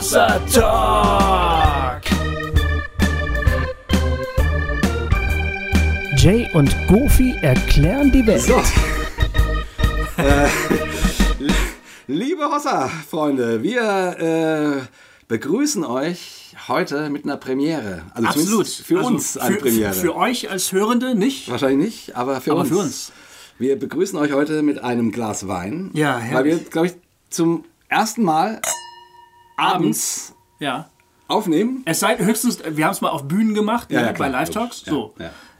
Hossa Talk. Jay und Goofy erklären die Welt. So. äh, liebe Hossa-Freunde, wir äh, begrüßen euch heute mit einer Premiere. Also Absolut. zumindest Für Also uns eine für, Premiere. Für, für euch als Hörende nicht. Wahrscheinlich nicht, aber für Aber uns. für uns. Wir begrüßen euch heute mit einem Glas Wein. Ja, Weil wir, herrlich. glaube ich, zum ersten Mal abends Ja. aufnehmen. Es sei höchstens, wir haben es mal auf Bühnen gemacht, Ja, ne, bei Live Talks. So.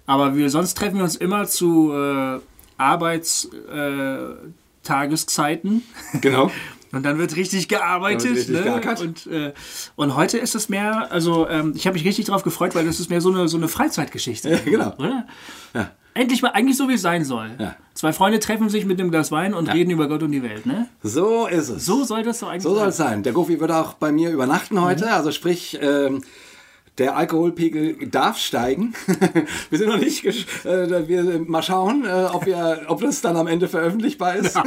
Aber wir sonst treffen wir uns immer zu äh, Arbeitstageszeiten. Äh. Genau. Und dann wird richtig gearbeitet. Wird richtig ne? und, äh, und heute ist es mehr, also ähm, ich habe mich richtig drauf gefreut, weil das ist mehr so eine, so eine Freizeitgeschichte. Ja, genau. Oder? Ja. Endlich mal, eigentlich so wie es sein soll. Ja. Zwei Freunde treffen sich mit einem Glas Wein und reden über Gott und die Welt, ne? So ist es. So soll das doch eigentlich So soll sein. es sein. Der Goofy wird auch bei mir übernachten heute. Mhm. Also sprich, ähm, der Alkoholpegel darf steigen. wir sind noch nicht, äh, wir mal schauen, äh, ob, wir, ob das dann am Ende veröffentlichbar ist.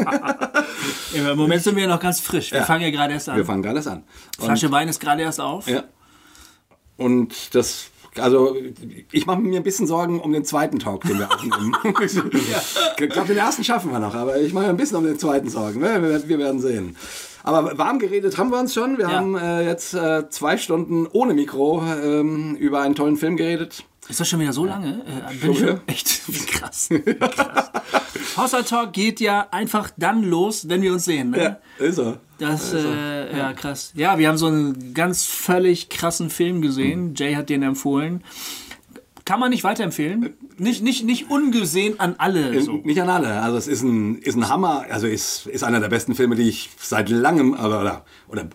Im Moment sind wir noch ganz frisch. Wir Ja. fangen ja gerade erst an. wir fangen gerade erst an. Und, Flasche Wein ist gerade erst auf. ja. Und das, also ich mache mir ein bisschen Sorgen um den zweiten Talk, den wir aufnehmen. Ich glaube, den ersten schaffen wir noch, aber ich mache mir ein bisschen um den zweiten Sorgen. Ne? Wir, wir werden sehen. Aber warm geredet haben wir uns schon. Wir Ja. haben äh, jetzt äh, zwei Stunden ohne Mikro ähm, über einen tollen Film geredet. Ist das schon wieder so lange? Äh, bin schon echt krass. Krass. Hossa Talk geht ja einfach dann los, wenn wir uns sehen. Ne? ist er. Das, äh, ja, krass. Ja, wir haben so einen ganz völlig krassen Film gesehen. Jay hat den empfohlen. Kann man nicht weiterempfehlen? Nicht, nicht, nicht ungesehen an alle. So. Nicht an alle. Also es ist ein, ist ein Hammer. Also ist, ist einer der besten Filme, die ich seit langem oder, oder, oder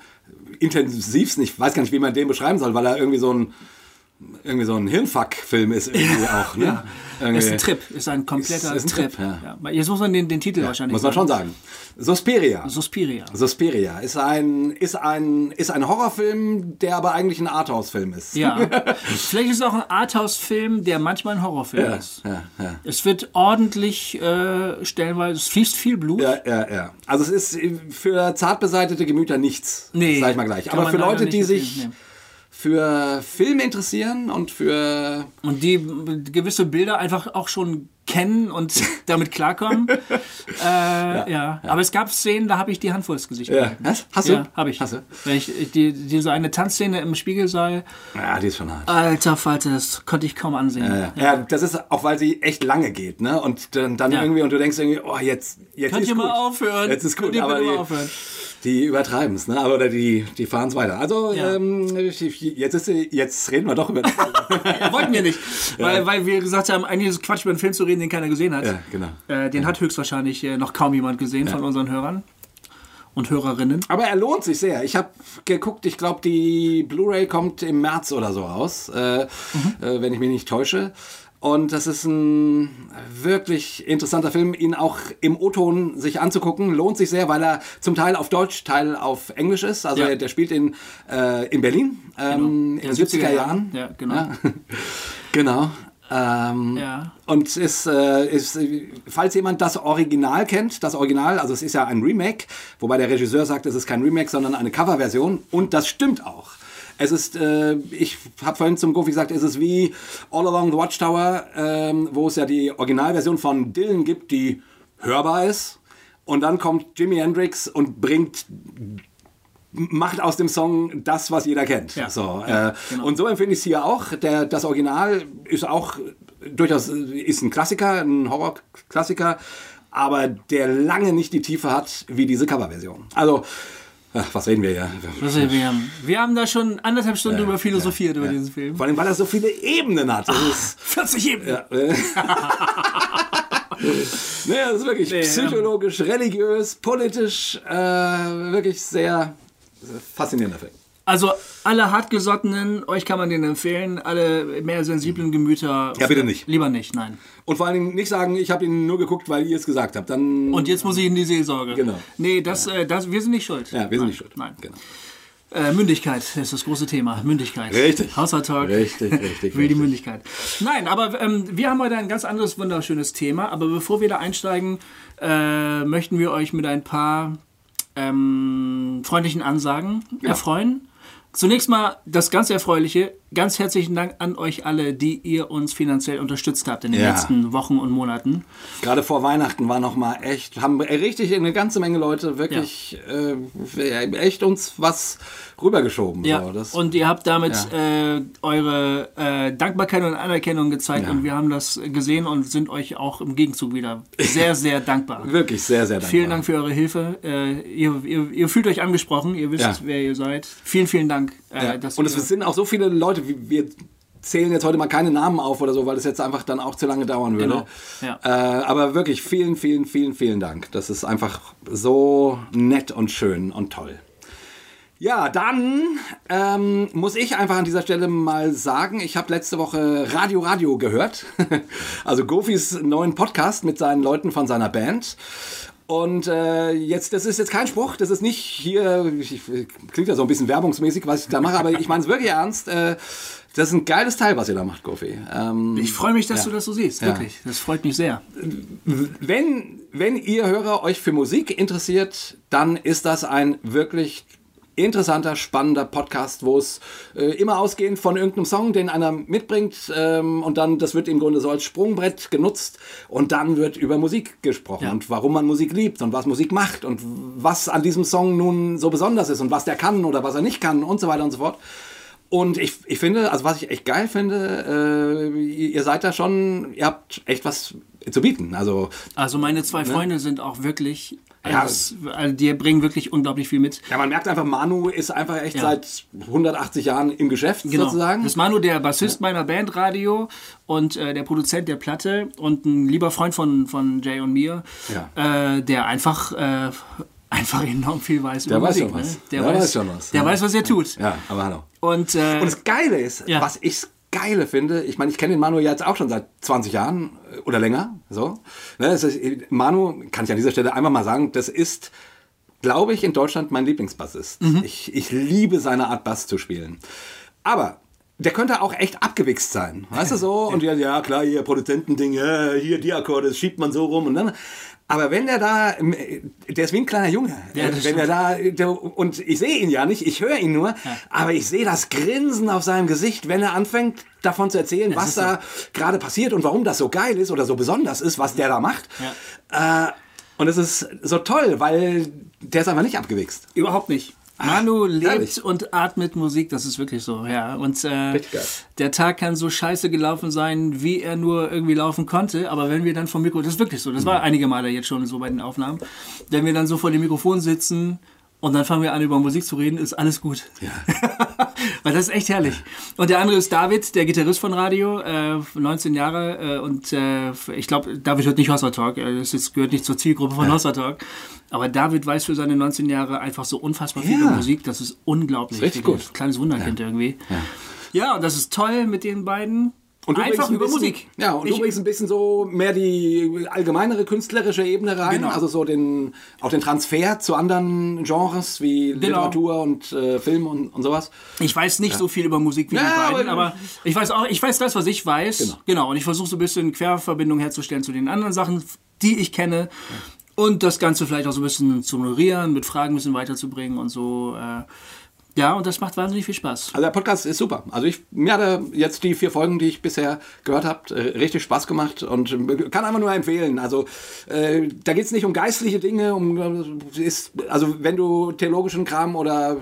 intensivsten, ich weiß gar nicht, wie man den beschreiben soll, weil er irgendwie so ein irgendwie so ein Hirnfuck-Film ist irgendwie auch. Ne? Irgendwie- Ist ein Trip, ist ein kompletter Ist- ist ein Trip. Trip, ja. Jetzt muss man den, den Titel wahrscheinlich Muss man schon sagen. Suspiria. Suspiria. Suspiria ist ein, ist ein, ist ein Horrorfilm, der aber eigentlich ein Arthouse-Film ist. Ja. Vielleicht ist es auch ein Arthouse-Film, der manchmal ein Horrorfilm Ja, ist. ja, ja. Es wird ordentlich äh, stellenweise, es fließt viel Blut. Ja, ja, ja. Also es ist für zart beseitete Gemüter nichts, Nee, sag ich mal gleich. Aber für Leute, die sich nee. Für Film interessieren und für Und die gewisse Bilder einfach auch schon kennen und damit klarkommen. äh, ja, Aber es gab Szenen, da habe ich die Hand vor das Gesicht Ja. gehalten. Hast- du? Ja, habe ich. Hast du? Wenn ich die, die so eine Tanzszene im Spiegelsaal, ja, die ist schon hart. alter Falter, das konnte ich kaum ansehen. Ja, ja, das ist auch, weil sie echt lange geht, ne? Und dann, dann Ja. irgendwie, und du denkst irgendwie, oh, jetzt, jetzt Könnt ist ihr gut. mal aufhören? Jetzt ist gut, Könnt ihr aber bitte mal aufhören? Die übertreiben es, ne? Aber oder die, die fahren es weiter. Also, Ja. ähm, jetzt, ist, jetzt reden wir doch über Ja, wollten wir nicht. Weil, weil wir gesagt haben, eigentlich ist es Quatsch, über einen Film zu reden, den keiner gesehen hat. Ja, genau. Äh, den hat höchstwahrscheinlich äh, noch kaum jemand gesehen von unseren Hörern und Hörerinnen. Aber er lohnt sich sehr. Ich habe geguckt, ich glaube, die Blu-ray kommt im März oder so raus, äh, Mhm. äh, wenn ich mich nicht täusche. Und das ist ein wirklich interessanter Film, ihn auch im O-Ton sich anzugucken. Lohnt sich sehr, weil er zum Teil auf Deutsch, Teil auf Englisch ist. Also Ja. er, der spielt in, äh, in Berlin ähm, in den 70er Jahren. Ja, genau. Ja. genau. Ähm, Ja. Und ist, äh, ist, falls jemand das Original kennt, das Original, also es ist ja ein Remake, wobei der Regisseur sagt, es ist kein Remake, sondern eine Coverversion. Und das stimmt auch. Es ist, äh, ich habe vorhin zum Goofy gesagt, es ist wie All Along the Watchtower, ähm, wo es ja die Originalversion von Dylan gibt, die hörbar ist. Und dann kommt Jimi Hendrix und bringt macht aus dem Song das, was jeder kennt. Ja. So, Ja, äh, genau. Und so empfinde ich es hier auch. Der, das Original ist auch durchaus ist ein Klassiker, ein Horror-Klassiker, aber der lange nicht die Tiefe hat wie diese Coverversion. Also, ach, was reden wir hier? Was sehen wir, haben, wir haben da schon anderthalb Stunden drüber philosophiert über diesen Film. Vor allem, weil er so viele Ebenen hat. Das ist, 40 Ebenen. ja, nee, das ist wirklich Nee, psychologisch, religiös, politisch, äh, wirklich sehr faszinierender Film. Also alle hartgesottenen, euch kann man den empfehlen. Alle mehr sensiblen Gemüter. Ja, bitte nicht. Lieber nicht, nein. Und vor allen Dingen nicht sagen, ich habe ihn nur geguckt, weil ihr es gesagt habt. Dann Und jetzt muss ich in die Seelsorge. Genau. Nee, das, äh, das, wir sind nicht schuld. ja, wir sind nein, nicht schuld. Nein. Genau. Äh, Mündigkeit ist das große Thema. Mündigkeit. Richtig. Talk. Richtig, richtig, Will die richtig. Mündigkeit. Nein, aber ähm, wir haben heute ein ganz anderes wunderschönes Thema. Aber bevor wir da einsteigen, äh, möchten wir euch mit ein paar ähm, freundlichen Ansagen erfreuen. Zunächst mal das ganz Erfreuliche. Ganz herzlichen Dank an euch alle, die ihr uns finanziell unterstützt habt in den Ja. letzten Wochen und Monaten. Gerade vor Weihnachten war noch mal echt, haben richtig eine ganze Menge Leute wirklich äh, echt uns was rübergeschoben. Ja, So, das, und ihr habt damit äh, eure äh, Dankbarkeit und Anerkennung gezeigt Ja. und wir haben das gesehen und sind euch auch im Gegenzug wieder sehr, sehr dankbar. wirklich sehr, sehr dankbar. Vielen Dank für eure Hilfe. Äh, ihr, ihr, ihr fühlt euch angesprochen, ihr wisst, Ja. wer ihr seid. Vielen, vielen Dank. Äh, Ja. Und es sind auch so viele Leute, wie wir zählen jetzt heute mal keine Namen auf oder so, weil das jetzt einfach dann auch zu lange dauern würde. Genau, ja. Äh, aber wirklich vielen, vielen, vielen, vielen Dank. Das ist einfach so nett und schön und toll. Ja, dann ähm, muss ich einfach an dieser Stelle mal sagen, ich habe letzte Woche Radio Radio gehört. also Gofis neuen Podcast mit seinen Leuten von seiner Band. Und äh, jetzt, das ist jetzt kein Spruch, das ist nicht hier, ich, klingt ja so ein bisschen werbungsmäßig, was ich da mache, aber ich meine es wirklich ernst. Äh, das ist ein geiles Teil, was ihr da macht, Gofi. Ähm, ich freue mich, dass Ja. du das so siehst, Ja. wirklich. Das freut mich sehr. wenn, wenn ihr Hörer euch für Musik interessiert, dann ist das ein wirklich interessanter, spannender Podcast, wo es äh, immer ausgehend von irgendeinem Song, den einer mitbringt ähm, und dann, das wird im Grunde so als Sprungbrett genutzt und dann wird über Musik gesprochen Ja. und warum man Musik liebt und was Musik macht und was an diesem Song nun so besonders ist und was der kann oder was er nicht kann und so weiter und so fort. Und ich, ich finde, also was ich echt geil finde, äh, ihr seid da schon, ihr habt echt was zu bieten. Also Also meine zwei Freunde sind auch wirklich, Ne? Ja. also, also die bringen wirklich unglaublich viel mit. Ja, man merkt einfach, Manu ist einfach echt Ja. seit 180 Jahren im Geschäft Genau. sozusagen. Das ist Manu, der Bassist meiner Band Radio und äh, der Produzent der Platte und ein lieber Freund von, von Jay und mir, äh, der einfach, äh, einfach enorm viel weiß Der über weiß Musik. schon was. Ne? Der, Der weiß, weiß schon was, Der ja. weiß, was er tut. Ja, aber hallo. Und, äh, Und das Geile ist, Ja. was ich Geile finde, ich meine, ich kenne den Manu ja jetzt auch schon seit 20 Jahren äh, oder länger. So. Ne, ist, Manu, kann ich an dieser Stelle einfach mal sagen, das ist, glaube ich, in Deutschland mein Lieblingsbassist. Mhm. Ich, ich liebe seine Art, Bass zu spielen. Aber der könnte auch echt abgewichst sein. Weißt du so? Und ja, ja klar, hier Produzentending, ja, hier die Akkorde, das schiebt man so rum und dann. Aber wenn der da, der ist wie ein kleiner Junge. Ja, das wenn er da, der, und ich sehe ihn ja nicht, ich höre ihn nur, aber ich sehe das Grinsen auf seinem Gesicht, wenn er anfängt, davon zu erzählen, was ist so. da gerade passiert und warum das so geil ist oder so besonders ist, was der da macht. Äh, und es ist so toll, weil der ist einfach nicht abgewichst. Überhaupt nicht. Manu lebt herrlich. und atmet Musik, das ist wirklich so, ja. Und äh, der Tag kann so scheiße gelaufen sein, wie er nur irgendwie laufen konnte. Aber wenn wir dann vom Mikro, das ist wirklich so, das Mhm. war einige Male jetzt schon so bei den Aufnahmen, wenn wir dann so vor dem Mikrofon sitzen und dann fangen wir an über Musik zu reden, ist alles gut. Weil das ist echt herrlich. Und der andere ist David, der Gitarrist von Radio, äh, 19 Jahre. Äh, und äh, ich glaube, David hört nicht Hossa Talk. äh, Das ist, gehört nicht zur Zielgruppe von Hossa Talk. Aber David weiß für seine 19 Jahre einfach so unfassbar viel Ja. über Musik. Das ist unglaublich. Richtig Wirklich. gut. Kleines Wunderkind irgendwie. Ja. und das ist toll mit den beiden. Und du einfach ein über bisschen, Musik. Ja, und Ich- du bringst ein bisschen so mehr die allgemeinere künstlerische Ebene rein. Genau. Also so den, auch den Transfer zu anderen Genres wie Genau. Literatur und äh, Film und, und sowas. Ich weiß nicht so viel über Musik wie Ja, die beiden, aber- aber ich weiß auch, ich weiß das, was ich weiß. Genau. Genau. Und ich versuche so ein bisschen Querverbindung herzustellen zu den anderen Sachen, die ich kenne. Und das Ganze vielleicht auch so ein bisschen zu honorieren, mit Fragen ein bisschen weiterzubringen und so. Äh, ja, und das macht wahnsinnig viel Spaß. Also der Podcast ist super. Also ich, mir hat er jetzt die vier Folgen, die ich bisher gehört habe, äh, richtig Spaß gemacht und äh, kann einfach nur empfehlen. Also äh, da geht es nicht um geistliche Dinge, um äh, ist, also wenn du theologischen Kram oder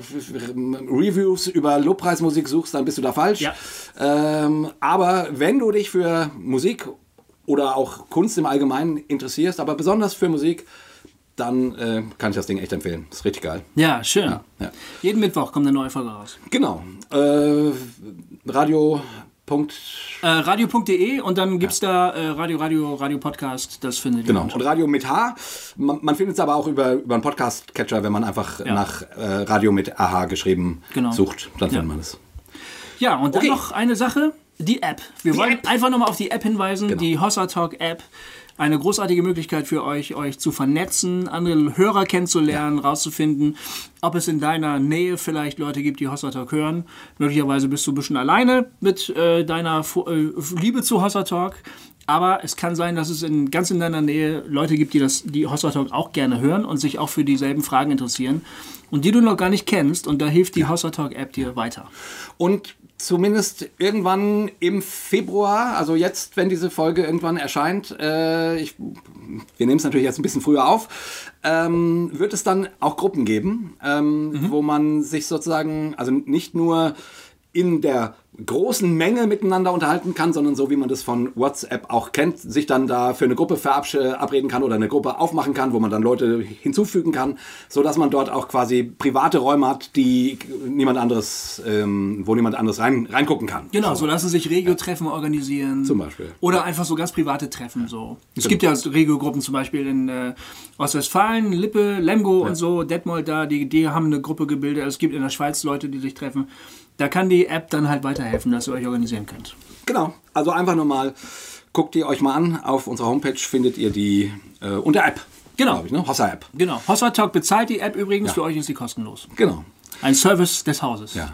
Reviews über Lobpreismusik suchst, dann bist du da falsch. Ja. Ähm, aber wenn du dich für Musik oder auch Kunst im Allgemeinen interessierst, aber besonders für Musik, dann äh, kann ich das Ding echt empfehlen. Ist richtig geil. Ja, schön. ja. Jeden Mittwoch kommt eine neue Folge raus. Genau. Äh, Radio. Äh, radio.de und dann gibt's da äh, Radio, Radio, Radio Podcast. Das findet ihr. genau. Und Radio mit H. Man, man findet es aber auch über, über einen Podcast-Catcher, wenn man einfach Ja. nach äh, Radio mit AH geschrieben Genau. sucht. Dann Ja. findet man es. Ja, und dann Okay. noch eine Sache, die App. Wir wollen App. einfach nochmal auf die App hinweisen, Genau. die Hossa Talk App. Eine großartige Möglichkeit für euch, euch zu vernetzen, andere Hörer kennenzulernen, rauszufinden, ob es in deiner Nähe vielleicht Leute gibt, die Hossa Talk hören. Möglicherweise bist du ein bisschen alleine mit äh, deiner Fu- äh, Liebe zu Hossa Talk. Aber es kann sein, dass es in, ganz in deiner Nähe Leute gibt, die das, die Hossa Talk auch gerne hören und sich auch für dieselben Fragen interessieren und die du noch gar nicht kennst. Und da hilft die Hossa Talk App dir weiter. Und zumindest irgendwann im Februar, also jetzt, wenn diese Folge irgendwann erscheint, äh, ich, wir nehmen es natürlich jetzt ein bisschen früher auf, ähm, wird es dann auch Gruppen geben, ähm, wo man sich sozusagen, also nicht nur in der großen Menge miteinander unterhalten kann, sondern so wie man das von WhatsApp auch kennt, sich dann da für eine Gruppe verabreden kann oder eine Gruppe aufmachen kann, wo man dann Leute hinzufügen kann, so dass man dort auch quasi private Räume hat, die niemand anderes, ähm, wo niemand anderes rein, reingucken kann. Genau, so lassen sich Regio-Treffen organisieren. Zum Beispiel. Oder einfach so ganz private Treffen. So. Es gibt ja Regio-Gruppen zum Beispiel in äh, Ostwestfalen, Lippe, Lemgo und so, Detmold da, die, die haben eine Gruppe gebildet. Es gibt in der Schweiz Leute, die sich treffen. Da kann die App dann halt weiterhelfen, dass ihr euch organisieren könnt. Genau, also einfach nur mal, guckt ihr euch mal an, auf unserer Homepage findet ihr die äh, unter App. Genau. Ich, ne? Hossa-App. Genau. Hossa Talk bezahlt die App übrigens, Ja. für euch ist sie kostenlos. Genau. Ein Service des Hauses. Ja.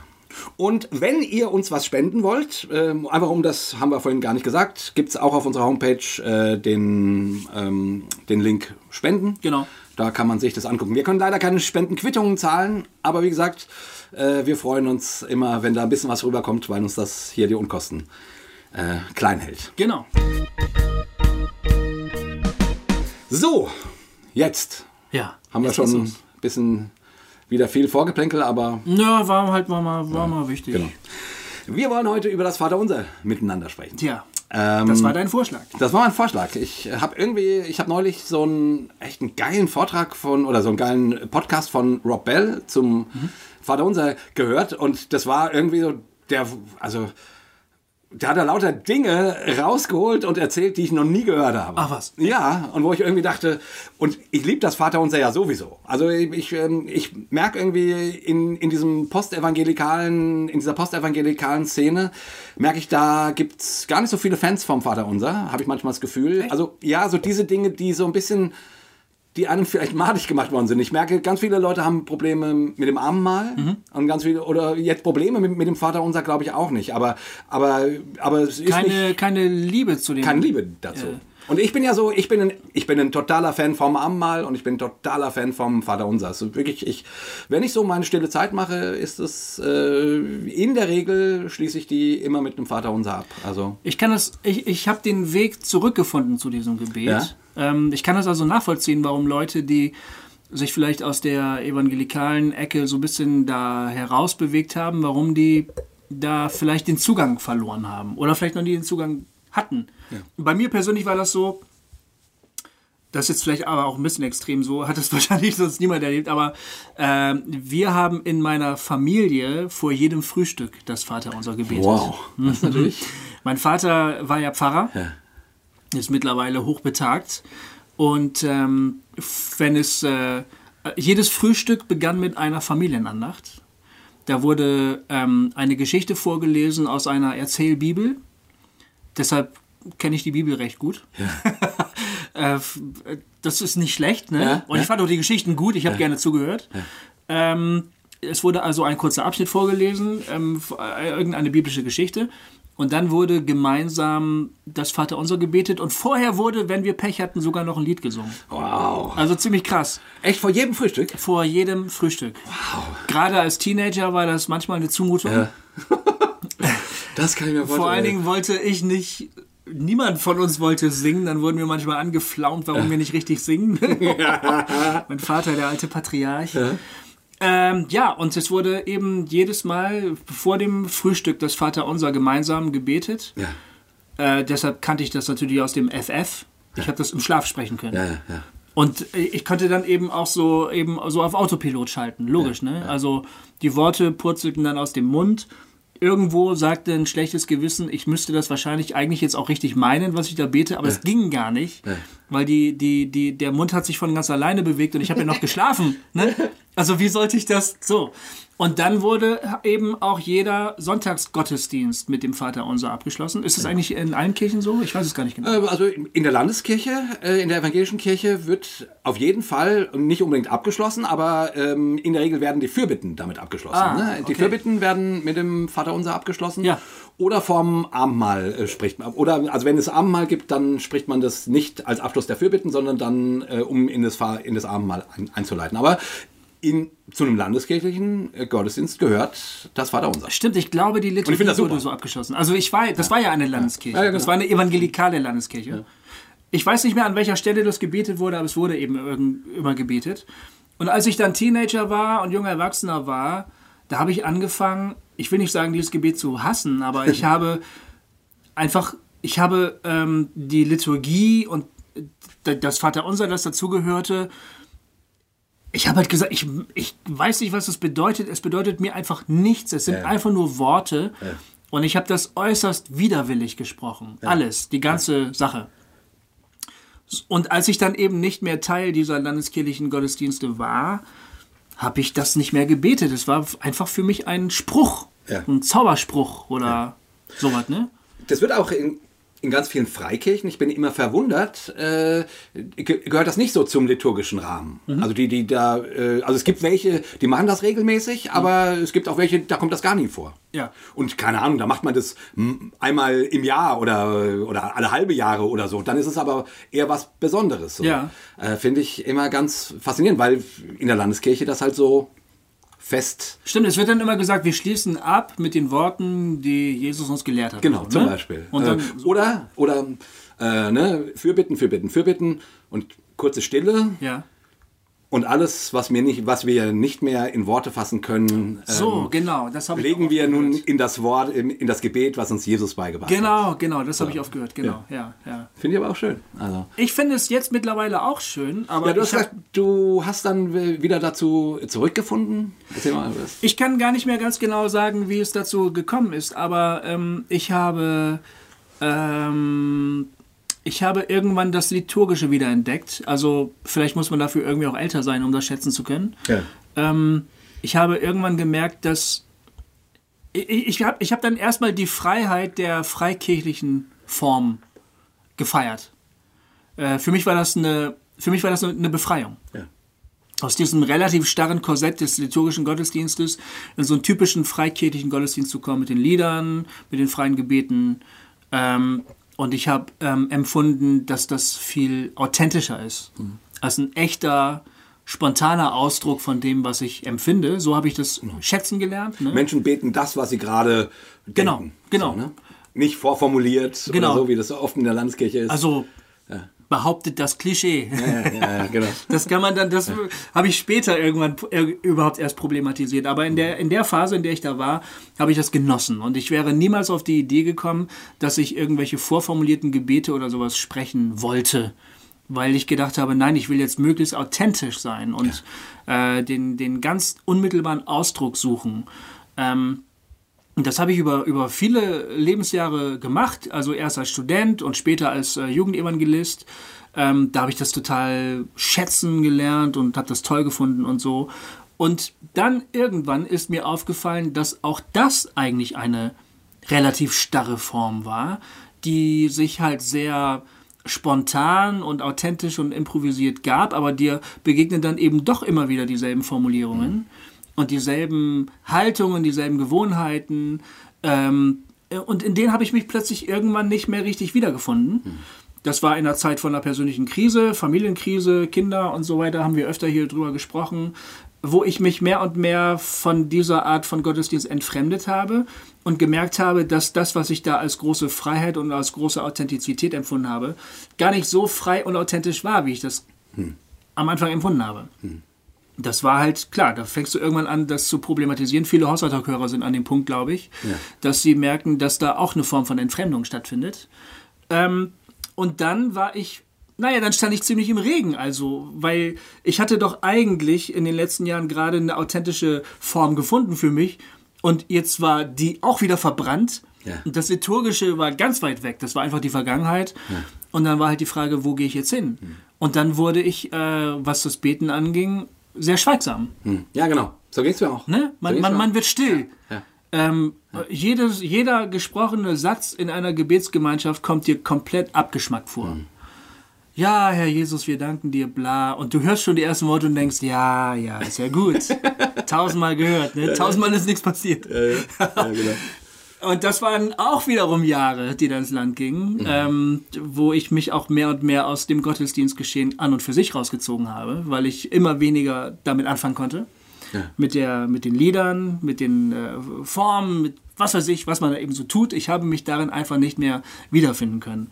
Und wenn ihr uns was spenden wollt, ähm, einfach um das haben wir vorhin gar nicht gesagt, gibt es auch auf unserer Homepage äh, den, ähm, den Link Spenden. Genau. Da kann man sich das angucken. Wir können leider keine Spendenquittungen zahlen, aber wie gesagt, äh, wir freuen uns immer, wenn da ein bisschen was rüberkommt, weil uns das hier die Unkosten äh, klein hält. Genau. So, jetzt Ja. haben wir Jetzt schon geht's ein bisschen wieder viel Vorgeplänkel, aber Ja, war halt war mal, war mal wichtig. genau. Wir wollen heute über das Vaterunser miteinander sprechen. Tja, Ähm, das war dein Vorschlag. Das war mein Vorschlag. Ich habe irgendwie, ich habe neulich so einen echt einen geilen Vortrag von oder so einen geilen Podcast von Rob Bell zum Vaterunser gehört und das war irgendwie so der, also der hat da lauter Dinge rausgeholt und erzählt, die ich noch nie gehört habe. Ach was. Ja, und wo ich irgendwie dachte, und ich liebe das Vaterunser ja sowieso. Also ich, ähm, ich merke irgendwie in, in diesem postevangelikalen, in dieser postevangelikalen Szene, merke ich, da gibt's gar nicht so viele Fans vom Vaterunser, habe ich manchmal das Gefühl. Also ja, so diese Dinge, die so ein bisschen die einem vielleicht madig gemacht worden sind. Ich merke, ganz viele Leute haben Probleme mit dem Abendmahl Mhm. und ganz viele, oder jetzt Probleme mit, mit dem Vater unser, glaube ich auch nicht. Aber, aber, aber es ist nicht, Keine, keine Liebe zu den. keine Liebe dazu. Und ich bin ja so, ich bin ein, ich bin ein totaler Fan vom Abendmahl und ich bin ein totaler Fan vom Vater Unser. Also wirklich, ich, wenn ich so meine stille Zeit mache, ist es äh, in der Regel schließe ich die immer mit einem Vater Unser ab. Also Ich kann das, ich, ich habe den Weg zurückgefunden zu diesem Gebet. Ja. Ähm, ich kann das also nachvollziehen, warum Leute, die sich vielleicht aus der evangelikalen Ecke so ein bisschen da herausbewegt haben, warum die da vielleicht den Zugang verloren haben oder vielleicht noch nie den Zugang hatten. Bei mir persönlich war das so, das ist jetzt vielleicht aber auch ein bisschen extrem so, hat es wahrscheinlich sonst niemand erlebt, aber ähm, wir haben in meiner Familie vor jedem Frühstück das Vaterunser gebetet. wow, das ist natürlich. Mein Vater war ja Pfarrer, ist mittlerweile hochbetagt. Und ähm, wenn es äh, jedes Frühstück begann mit einer Familienandacht. Da wurde ähm, eine Geschichte vorgelesen aus einer Erzählbibel. Deshalb kenne ich die Bibel recht gut. f- äh, das ist nicht schlecht, ne? Ja, Und ja. ich fand auch die Geschichten gut, ich habe gerne zugehört. Ähm, es wurde also ein kurzer Abschnitt vorgelesen, ähm, äh, irgendeine biblische Geschichte. Und dann wurde gemeinsam das Vaterunser gebetet. Und vorher wurde, wenn wir Pech hatten, sogar noch ein Lied gesungen. Wow. Also ziemlich krass. Echt vor jedem Frühstück? Vor jedem Frühstück. Gerade als Teenager war das manchmal eine Zumutung. Das kann ich mir vorstellen. Vor allen Dingen wollte ich nicht, niemand von uns wollte singen. Dann wurden wir manchmal angeflaumt, warum wir nicht richtig singen. mein Vater, der alte Patriarch. Ähm, ja, und es wurde eben jedes Mal vor dem Frühstück das Vaterunser gemeinsam gebetet. Ja, Äh, deshalb kannte ich das natürlich aus dem FF. Ich habe das im Schlaf sprechen können. ja, ja. ja. Und ich konnte dann eben auch so eben so auf Autopilot schalten, logisch, ne? Also die Worte purzelten dann aus dem Mund. Irgendwo sagte ein schlechtes Gewissen, ich müsste das wahrscheinlich eigentlich jetzt auch richtig meinen, was ich da bete, aber es ging gar nicht, weil die, die, die, der Mund hat sich von ganz alleine bewegt und ich habe ja noch geschlafen. Ne? Also wie sollte ich das so? Und dann wurde eben auch jeder Sonntagsgottesdienst mit dem Vater Unser abgeschlossen. Ist es eigentlich in allen Kirchen so? Ich weiß es gar nicht genau. Äh, Also in der Landeskirche, äh, in der evangelischen Kirche wird auf jeden Fall nicht unbedingt abgeschlossen, aber ähm, in der Regel werden die Fürbitten damit abgeschlossen. Ah, ne? Die okay. Fürbitten werden mit dem Vater Unser abgeschlossen. Ja. Oder vom Abendmahl äh, spricht man. Oder also wenn es Abendmahl gibt, dann spricht man das nicht als Abschluss der Fürbitten, sondern dann äh, um in das, in das Abendmahl ein, einzuleiten. Aber in, zu einem landeskirchlichen äh, Gottesdienst gehört das Vater Unser. Stimmt, ich glaube, die Liturgie wurde so abgeschlossen. Also ich war, das war ja eine Landeskirche. Ja, ja, genau. Das war eine evangelikale Landeskirche. Ich weiß nicht mehr, an welcher Stelle das gebetet wurde, aber es wurde eben immer gebetet. Und als ich dann Teenager war und junger Erwachsener war, da habe ich angefangen, ich will nicht sagen, dieses Gebet zu hassen, aber ich habe einfach, ich habe ähm, die Liturgie und das Vaterunser, das dazugehörte, ich habe halt gesagt, ich, ich weiß nicht, was das bedeutet. Es bedeutet mir einfach nichts. Es sind Ja. einfach nur Worte. Und ich habe das äußerst widerwillig gesprochen. Alles, die ganze Sache. Und als ich dann eben nicht mehr Teil dieser landeskirchlichen Gottesdienste war, habe ich das nicht mehr gebetet. Es war einfach für mich ein Spruch, Ja. ein Zauberspruch oder sowas, ne? Das wird auch in, in ganz vielen Freikirchen, ich bin immer verwundert, äh, ge gehört das nicht so zum liturgischen Rahmen. Also die, die da, äh, also es gibt welche, die machen das regelmäßig, aber es gibt auch welche, da kommt das gar nie vor. Ja. Und keine Ahnung, da macht man das einmal im Jahr oder, oder alle halbe Jahre oder so. Dann ist es aber eher was Besonderes. So. Ja. Äh, Finde ich immer ganz faszinierend, weil in der Landeskirche das halt so fest Stimmt, es wird dann immer gesagt, wir schließen ab mit den Worten, die Jesus uns gelehrt hat. Genau, So, zum ne? Beispiel. Dann, äh, oder oder äh, ne, Fürbitten, Fürbitten, Fürbitten und kurze Stille ja. Und alles, was, mir nicht, was wir nicht mehr in Worte fassen können, So, ähm, genau, das legen wir nun in das Wort, in, in das Gebet, was uns Jesus beigebracht hat. Genau, genau, das habe ich oft gehört, genau, ja, ja. Finde ich aber auch schön. Also. Ich finde es jetzt mittlerweile auch schön, aber Ja, du hast hab, gesagt, du hast dann wieder dazu zurückgefunden. Erzähl mal was. ich kann gar nicht mehr ganz genau sagen, wie es dazu gekommen ist, aber ähm, ich habe ähm, ich habe irgendwann das Liturgische wieder entdeckt. Also vielleicht muss man dafür irgendwie auch älter sein, um das schätzen zu können. Ja. ähm, ich habe irgendwann gemerkt, dass ich, ich habe ich hab dann erstmal die Freiheit der freikirchlichen Form gefeiert. Äh, für mich war das eine, für mich war das eine, eine Befreiung. Ja. Aus diesem relativ starren Korsett des liturgischen Gottesdienstes in so einen typischen freikirchlichen Gottesdienst zu kommen mit den Liedern, mit den freien Gebeten. Ähm, und ich habe ähm, empfunden, dass das viel authentischer ist. Als ein echter, spontaner Ausdruck von dem, was ich empfinde. So habe ich das schätzen gelernt. Ne? Menschen beten das, was sie gerade Genau, denken. genau. So, ne? Nicht vorformuliert Genau. oder so, wie das so oft in der Landeskirche ist. Also behauptet das Klischee. ja, ja, ja, genau. Das kann man dann, das habe ich später irgendwann überhaupt erst problematisiert. Aber in der, in der Phase, in der ich da war, habe ich das genossen. Und ich wäre niemals auf die Idee gekommen, dass ich irgendwelche vorformulierten Gebete oder sowas sprechen wollte. Weil ich gedacht habe, nein, ich will jetzt möglichst authentisch sein und äh, den, den ganz unmittelbaren Ausdruck suchen. Ähm, das habe ich über, über viele Lebensjahre gemacht, also erst als Student und später als äh, Jugendevangelist. Ähm, da habe ich das total schätzen gelernt und habe das toll gefunden und so. Und dann irgendwann ist mir aufgefallen, dass auch das eigentlich eine relativ starre Form war, die sich halt sehr spontan und authentisch und improvisiert gab, aber dir begegnen dann eben doch immer wieder dieselben Formulierungen und dieselben Haltungen, dieselben Gewohnheiten. Ähm, und in denen habe ich mich plötzlich irgendwann nicht mehr richtig wiedergefunden. Das war in der Zeit von einer persönlichen Krise, Familienkrise, Kinder und so weiter, haben wir öfter hier drüber gesprochen, wo ich mich mehr und mehr von dieser Art von Gottesdienst entfremdet habe und gemerkt habe, dass das, was ich da als große Freiheit und als große Authentizität empfunden habe, gar nicht so frei und authentisch war, wie ich das am Anfang empfunden habe. Das war halt klar, da fängst du irgendwann an, das zu problematisieren. Viele Haushalterchörer sind an dem Punkt, glaube ich, dass sie merken, dass da auch eine Form von Entfremdung stattfindet. Ähm, und dann war ich, naja, dann stand ich ziemlich im Regen, also, weil ich hatte doch eigentlich in den letzten Jahren gerade eine authentische Form gefunden für mich. Und jetzt war die auch wieder verbrannt. Ja. Und das Liturgische war ganz weit weg. Das war einfach die Vergangenheit. Und dann war halt die Frage, wo gehe ich jetzt hin? Und dann wurde ich, äh, was das Beten anging, sehr schweigsam. Hm. Ja, genau. So geht's mir auch. Ne? Man, so man, man auch. wird still. Ja. Ähm, jedes, jeder gesprochene Satz in einer Gebetsgemeinschaft kommt dir komplett abgeschmackt vor. Hm. Ja, Herr Jesus, wir danken dir, bla. Und du hörst schon die ersten Worte und denkst, ja, ja, ist ja gut. Tausendmal gehört, ne? Tausendmal ist nichts passiert. Ja, genau. Und das waren auch wiederum Jahre, die da ins Land gingen, Mhm. ähm, wo ich mich auch mehr und mehr aus dem Gottesdienstgeschehen an und für sich rausgezogen habe, weil ich immer weniger damit anfangen konnte. Ja. Mit, der, mit den Liedern, mit den äh, Formen, mit was weiß ich, was man da eben so tut. Ich habe mich darin einfach nicht mehr wiederfinden können.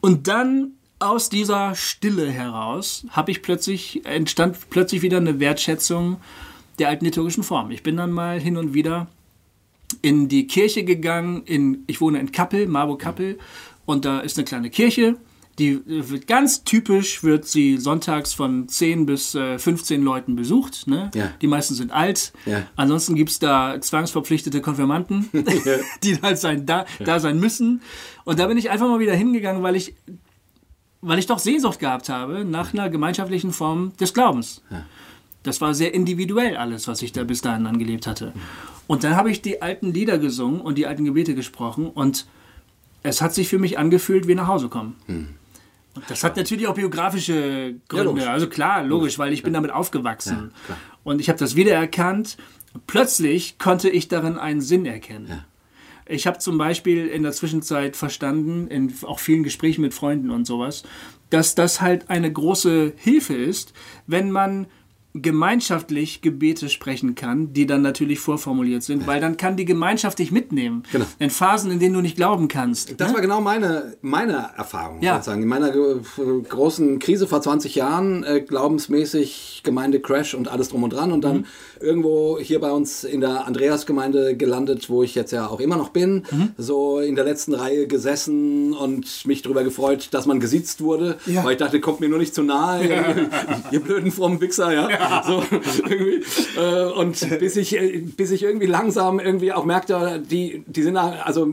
Und dann aus dieser Stille heraus habe ich plötzlich, entstand plötzlich wieder eine Wertschätzung der alten liturgischen Form. Ich bin dann mal hin und wieder in die Kirche gegangen. In, ich wohne in Kappel, Marburg-Kappel. Und da ist eine kleine Kirche. Die äh, wird ganz typisch, wird sie sonntags von 10 bis äh, 15 Leuten besucht. Ne? Ja. Die meisten sind alt. Ja. Ansonsten gibt es da zwangsverpflichtete Konfirmanden, die halt sein, da, da sein müssen. Und da bin ich einfach mal wieder hingegangen, weil ich, weil ich doch Sehnsucht gehabt habe nach einer gemeinschaftlichen Form des Glaubens. Das war sehr individuell alles, was ich da bis dahin angelebt hatte. Und dann habe ich die alten Lieder gesungen und die alten Gebete gesprochen und es hat sich für mich angefühlt wie nach Hause kommen. Und das hat natürlich auch biografische Gründe. logisch. also klar, logisch, weil ich bin damit aufgewachsen. Ja, und ich habe das wiedererkannt. Plötzlich konnte ich darin einen Sinn erkennen. Ich habe zum Beispiel in der Zwischenzeit verstanden, in auch vielen Gesprächen mit Freunden und sowas, dass das halt eine große Hilfe ist, wenn man gemeinschaftlich Gebete sprechen kann, die dann natürlich vorformuliert sind, weil dann kann die Gemeinschaft dich mitnehmen. Genau. In Phasen, in denen du nicht glauben kannst. Das ne? war genau meine, meine Erfahrung, Ja. sozusagen. In meiner äh, großen Krise vor 20 Jahren, äh, glaubensmäßig Gemeindecrash und alles drum und dran und dann irgendwo hier bei uns in der Andreasgemeinde gelandet, wo ich jetzt ja auch immer noch bin, so in der letzten Reihe gesessen und mich darüber gefreut, dass man gesiezt wurde, Ja. weil ich dachte, kommt mir nur nicht zu nahe, ihr blöden frommen Wichser, ja. So, irgendwie. Äh, und bis ich, äh, bis ich irgendwie langsam irgendwie auch merkte, die, die sind da, also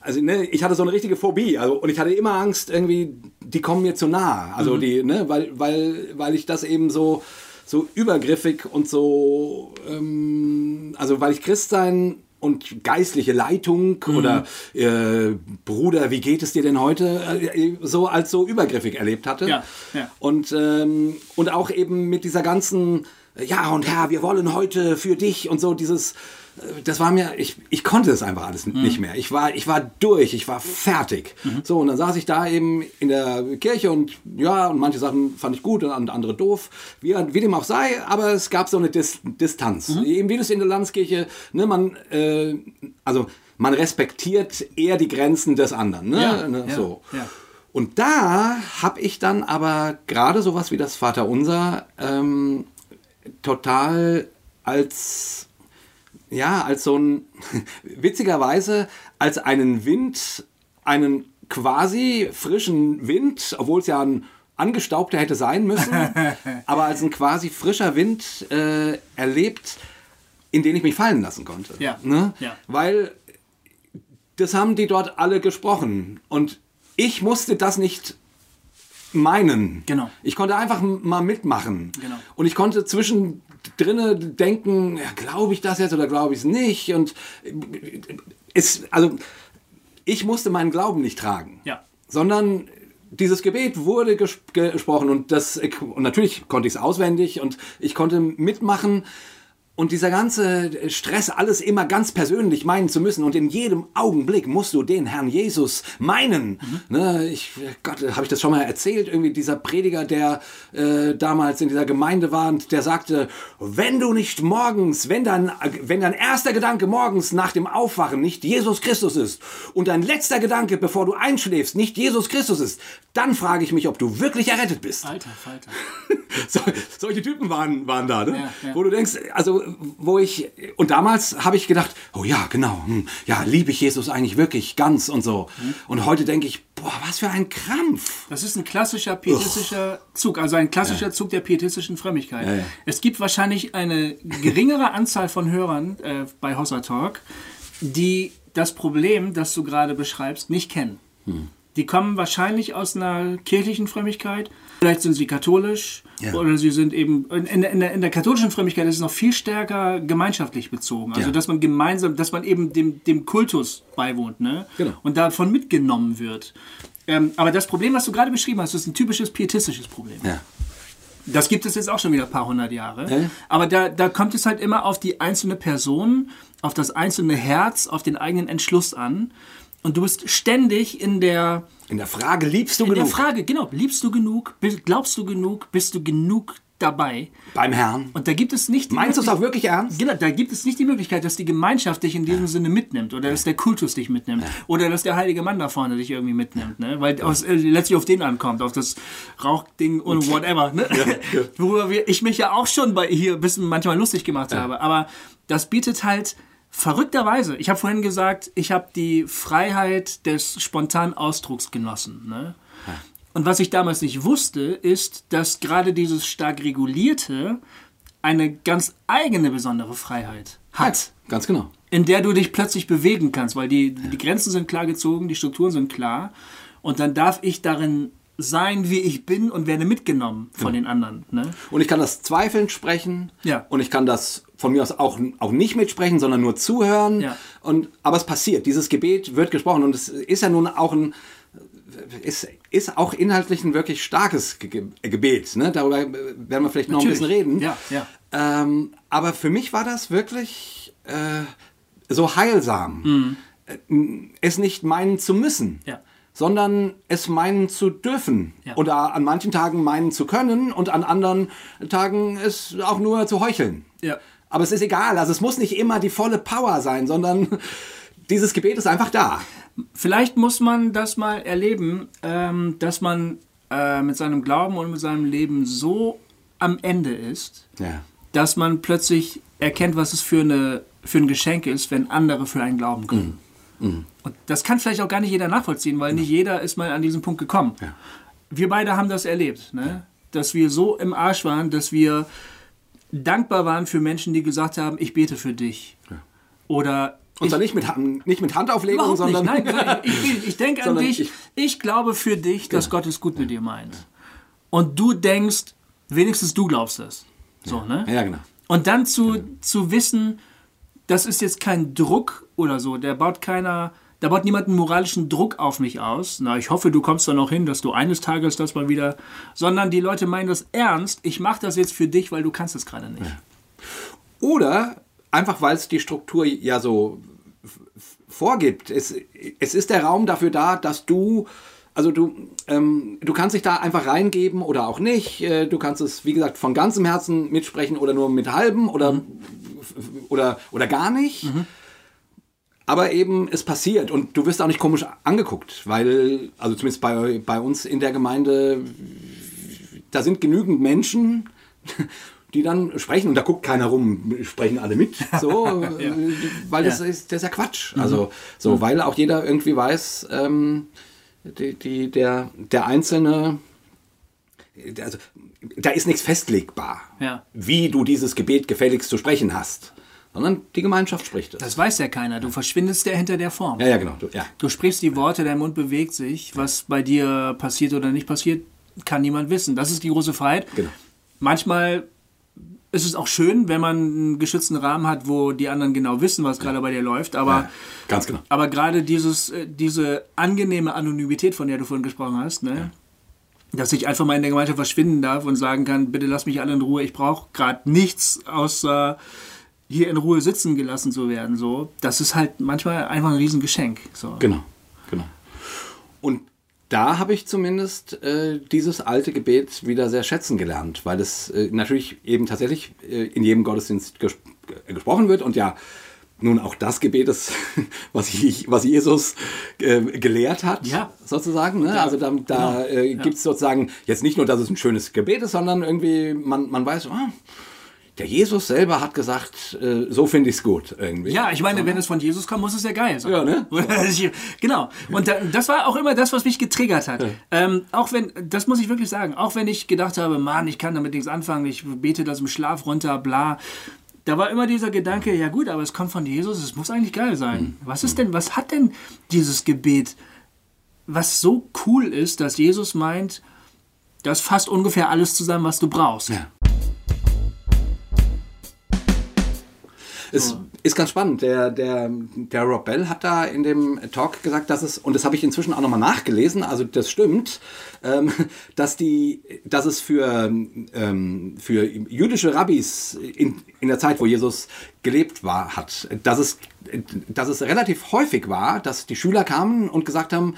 also ne, ich hatte so eine richtige Phobie, also und ich hatte immer Angst irgendwie, die kommen mir zu nah, also die, ne, weil weil weil ich das eben so so übergriffig und so, ähm, also weil ich Christsein und geistliche Leitung oder äh, Bruder, wie geht es dir denn heute, äh, so als so übergriffig erlebt hatte. Ja, ja. Und, ähm, und auch eben mit dieser ganzen, ja und Herr, wir wollen heute für dich und so dieses, das war mir, ich, ich konnte es einfach alles Mhm. nicht mehr. Ich war, ich war durch, ich war fertig. So, und dann saß ich da eben in der Kirche und ja, und manche Sachen fand ich gut und andere doof, wie, wie dem auch sei, aber es gab so eine Dis Distanz. Mhm. Eben wie das in der Landeskirche, ne, man, äh, also man respektiert eher die Grenzen des anderen. Ne? Ja, ne, ja, so. ja. Und da habe ich dann aber gerade sowas wie das Vaterunser ähm, total als ja als so ein witzigerweise als einen Wind, einen quasi frischen Wind, obwohl es ja ein angestaubter hätte sein müssen, aber als ein quasi frischer Wind äh, erlebt, in den ich mich fallen lassen konnte. Ja, Ne? ja. Weil das haben die dort alle gesprochen. Und ich musste das nicht meinen. Genau. Ich konnte einfach mal mitmachen. Genau. Und ich konnte zwischendrin denken, ja, glaube ich das jetzt oder glaube ich es nicht? Und es, also, ich musste meinen Glauben nicht tragen. Ja. Sondern dieses Gebet wurde ges gesprochen und das und natürlich konnte ich es auswendig und ich konnte mitmachen und dieser ganze Stress, alles immer ganz persönlich meinen zu müssen und in jedem Augenblick musst du den Herrn Jesus meinen. Ne, ich, Gott, habe ich das schon mal erzählt? Irgendwie dieser Prediger, der äh, damals in dieser Gemeinde war und der sagte, wenn du nicht morgens, wenn dein, wenn dein erster Gedanke morgens nach dem Aufwachen nicht Jesus Christus ist und dein letzter Gedanke, bevor du einschläfst, nicht Jesus Christus ist, dann frage ich mich, ob du wirklich errettet bist. Alter, Falter. So, solche Typen waren, waren da, ne? Ja, ja. Wo du denkst, also, wo ich, und damals habe ich gedacht, oh ja, genau, hm, ja, liebe ich Jesus eigentlich wirklich ganz und so. Mhm. Und heute denke ich, boah, was für ein Krampf. Das ist ein klassischer pietistischer Zug, also ein klassischer Zug der pietistischen Frömmigkeit. Ja, ja. Es gibt wahrscheinlich eine geringere Anzahl von Hörern äh, bei Hossa Talk, die das Problem, das du gerade beschreibst, nicht kennen. Die kommen wahrscheinlich aus einer kirchlichen Frömmigkeit. Vielleicht sind sie katholisch Ja. oder sie sind eben. In der, in, in der katholischen Frömmigkeit ist es noch viel stärker gemeinschaftlich bezogen. Also, Ja. dass man gemeinsam, dass man eben dem, dem Kultus beiwohnt ne? Genau. und davon mitgenommen wird. Ähm, aber das Problem, was du gerade beschrieben hast, ist ein typisches pietistisches Problem. Ja. Das gibt es jetzt auch schon wieder ein paar hundert Jahre. Ja. Aber da, da kommt es halt immer auf die einzelne Person, auf das einzelne Herz, auf den eigenen Entschluss an. Und du bist ständig in der, In der Frage, liebst du in der genug? Frage, genau, liebst du genug? Glaubst du genug? Bist du genug dabei? Beim Herrn. Und da gibt es nicht die Meinst du es auch wirklich ernst? Genau, da gibt es nicht die Möglichkeit, dass die Gemeinschaft dich in diesem Sinne mitnimmt oder dass der Kultus dich mitnimmt oder dass der heilige Mann da vorne dich irgendwie mitnimmt, ne? weil aus, äh, letztlich auf den ankommt, auf das Rauchding und whatever. Ne? Worüber wir, ich mich ja auch schon bei hier ein bisschen manchmal lustig gemacht habe, aber das bietet halt verrückterweise, ich habe vorhin gesagt, ich habe die Freiheit des spontanen Ausdrucks genossen. Ne? Und was ich damals nicht wusste, ist, dass gerade dieses stark regulierte eine ganz eigene besondere Freiheit hat, Ganz genau. in der du dich plötzlich bewegen kannst, weil die, die Grenzen sind klar gezogen, die Strukturen sind klar und dann darf ich darin sein, wie ich bin und werde mitgenommen von den anderen. Ne? Und ich kann das zweifelnd sprechen. Ja. Und ich kann das von mir aus auch, auch nicht mitsprechen, sondern nur zuhören. Ja. Und, aber es passiert. Dieses Gebet wird gesprochen. Und es ist ja nun auch ein, ist, ist auch inhaltlich ein wirklich starkes Ge Ge Gebet. Ne? Darüber werden wir vielleicht noch ein Natürlich. bisschen reden. Ja, ja. Ähm, aber für mich war das wirklich äh, so heilsam. Äh, Es nicht meinen zu müssen, Mhm. Ja. sondern es meinen zu dürfen. Ja. Oder an manchen Tagen meinen zu können und an anderen Tagen es auch nur zu heucheln. Ja. Aber es ist egal. Also es muss nicht immer die volle Power sein, sondern dieses Gebet ist einfach da. Vielleicht muss man das mal erleben, ähm, dass man äh, mit seinem Glauben und mit seinem Leben so am Ende ist, Ja. dass man plötzlich erkennt, was es für, eine, für ein Geschenk ist, wenn andere für einen glauben können. Mhm. Und das kann vielleicht auch gar nicht jeder nachvollziehen, weil nicht jeder ist mal an diesen Punkt gekommen. Wir beide haben das erlebt, ne? dass wir so im Arsch waren, dass wir dankbar waren für Menschen, die gesagt haben, ich bete für dich. Oder Und zwar nicht mit, Hand- nicht mit Handauflegung, Überhaupt sondern nicht. Nein, ich, ich, ich denke an dich. ich- Ich, glaube für dich, dass Gott es gut mit dir meint. Und du denkst, wenigstens du glaubst das. So, ne? ja, genau. Und dann zu, zu wissen, das ist jetzt kein Druck oder so. Der baut keiner, da baut niemand einen moralischen Druck auf mich aus. Na, ich hoffe, du kommst da noch hin, dass du eines Tages das mal wieder. Sondern die Leute meinen das ernst. Ich mache das jetzt für dich, weil du kannst es gerade nicht. Oder einfach, weil es die Struktur ja so vorgibt. Es, es ist der Raum dafür da, dass du, also du, ähm, du kannst dich da einfach reingeben oder auch nicht. Äh, Du kannst es, wie gesagt, von ganzem Herzen mitsprechen oder nur mit halbem oder, f- oder, oder gar nicht. Aber eben, es passiert. Und du wirst auch nicht komisch angeguckt, weil, also zumindest bei, bei uns in der Gemeinde, da sind genügend Menschen, die dann sprechen. Und da guckt keiner rum, sprechen alle mit, so, äh, weil das, Ja. ist, das ist ja Quatsch. Also, so, weil auch jeder irgendwie weiß, ähm, die, die, der, der Einzelne, also, da ist nichts festlegbar, Ja. wie du dieses Gebet gefälligst zu sprechen hast, sondern die Gemeinschaft spricht es. Das weiß ja keiner. Du verschwindest ja hinter der Form. Ja, ja, genau. Du, ja. Du sprichst die Worte, dein Mund bewegt sich. Was bei dir passiert oder nicht passiert, kann niemand wissen. Das ist die große Freiheit. Genau. Manchmal ist es auch schön, wenn man einen geschützten Rahmen hat, wo die anderen genau wissen, was gerade bei dir läuft. Aber, ja, ganz genau. aber gerade dieses, äh, diese angenehme Anonymität, von der du vorhin gesprochen hast, ne? dass ich einfach mal in der Gemeinschaft verschwinden darf und sagen kann, bitte lass mich alle in Ruhe, ich brauche gerade nichts außer hier in Ruhe sitzen gelassen zu werden. So, das ist halt manchmal einfach ein Riesengeschenk. So. Genau, genau. Und da habe ich zumindest äh, dieses alte Gebet wieder sehr schätzen gelernt, weil es äh, natürlich eben tatsächlich äh, in jedem Gottesdienst ges äh, gesprochen wird und ja nun auch das Gebet ist, was, ich, was Jesus äh, gelehrt hat, Ja. sozusagen. Ne? also da, da Genau. äh, gibt es sozusagen jetzt nicht nur, dass es ein schönes Gebet ist, sondern irgendwie man, man weiß, ah, der Jesus selber hat gesagt, äh, so finde ich es gut irgendwie. Ja, ich meine, wenn es von Jesus kommt, muss es ja geil sein. Ja, ne? genau. Und da, das war auch immer das, was mich getriggert hat. Ähm, auch wenn, das muss ich wirklich sagen, auch wenn ich gedacht habe, Mann, ich kann damit nichts anfangen, ich bete das im Schlaf runter, bla. Da war immer dieser Gedanke, ja gut, aber es kommt von Jesus, es muss eigentlich geil sein. Was ist denn, was hat denn dieses Gebet was so cool ist, dass Jesus meint, das fasst ungefähr alles zusammen, was du brauchst. Ja. Es ist ganz spannend. Der, der, der Rob Bell hat da in dem Talk gesagt, dass es, und das habe ich inzwischen auch nochmal nachgelesen, also das stimmt, ähm, dass, die, dass es für, ähm, für jüdische Rabbis in, in der Zeit, wo Jesus gelebt war, hat, dass es, dass es relativ häufig war, dass die Schüler kamen und gesagt haben,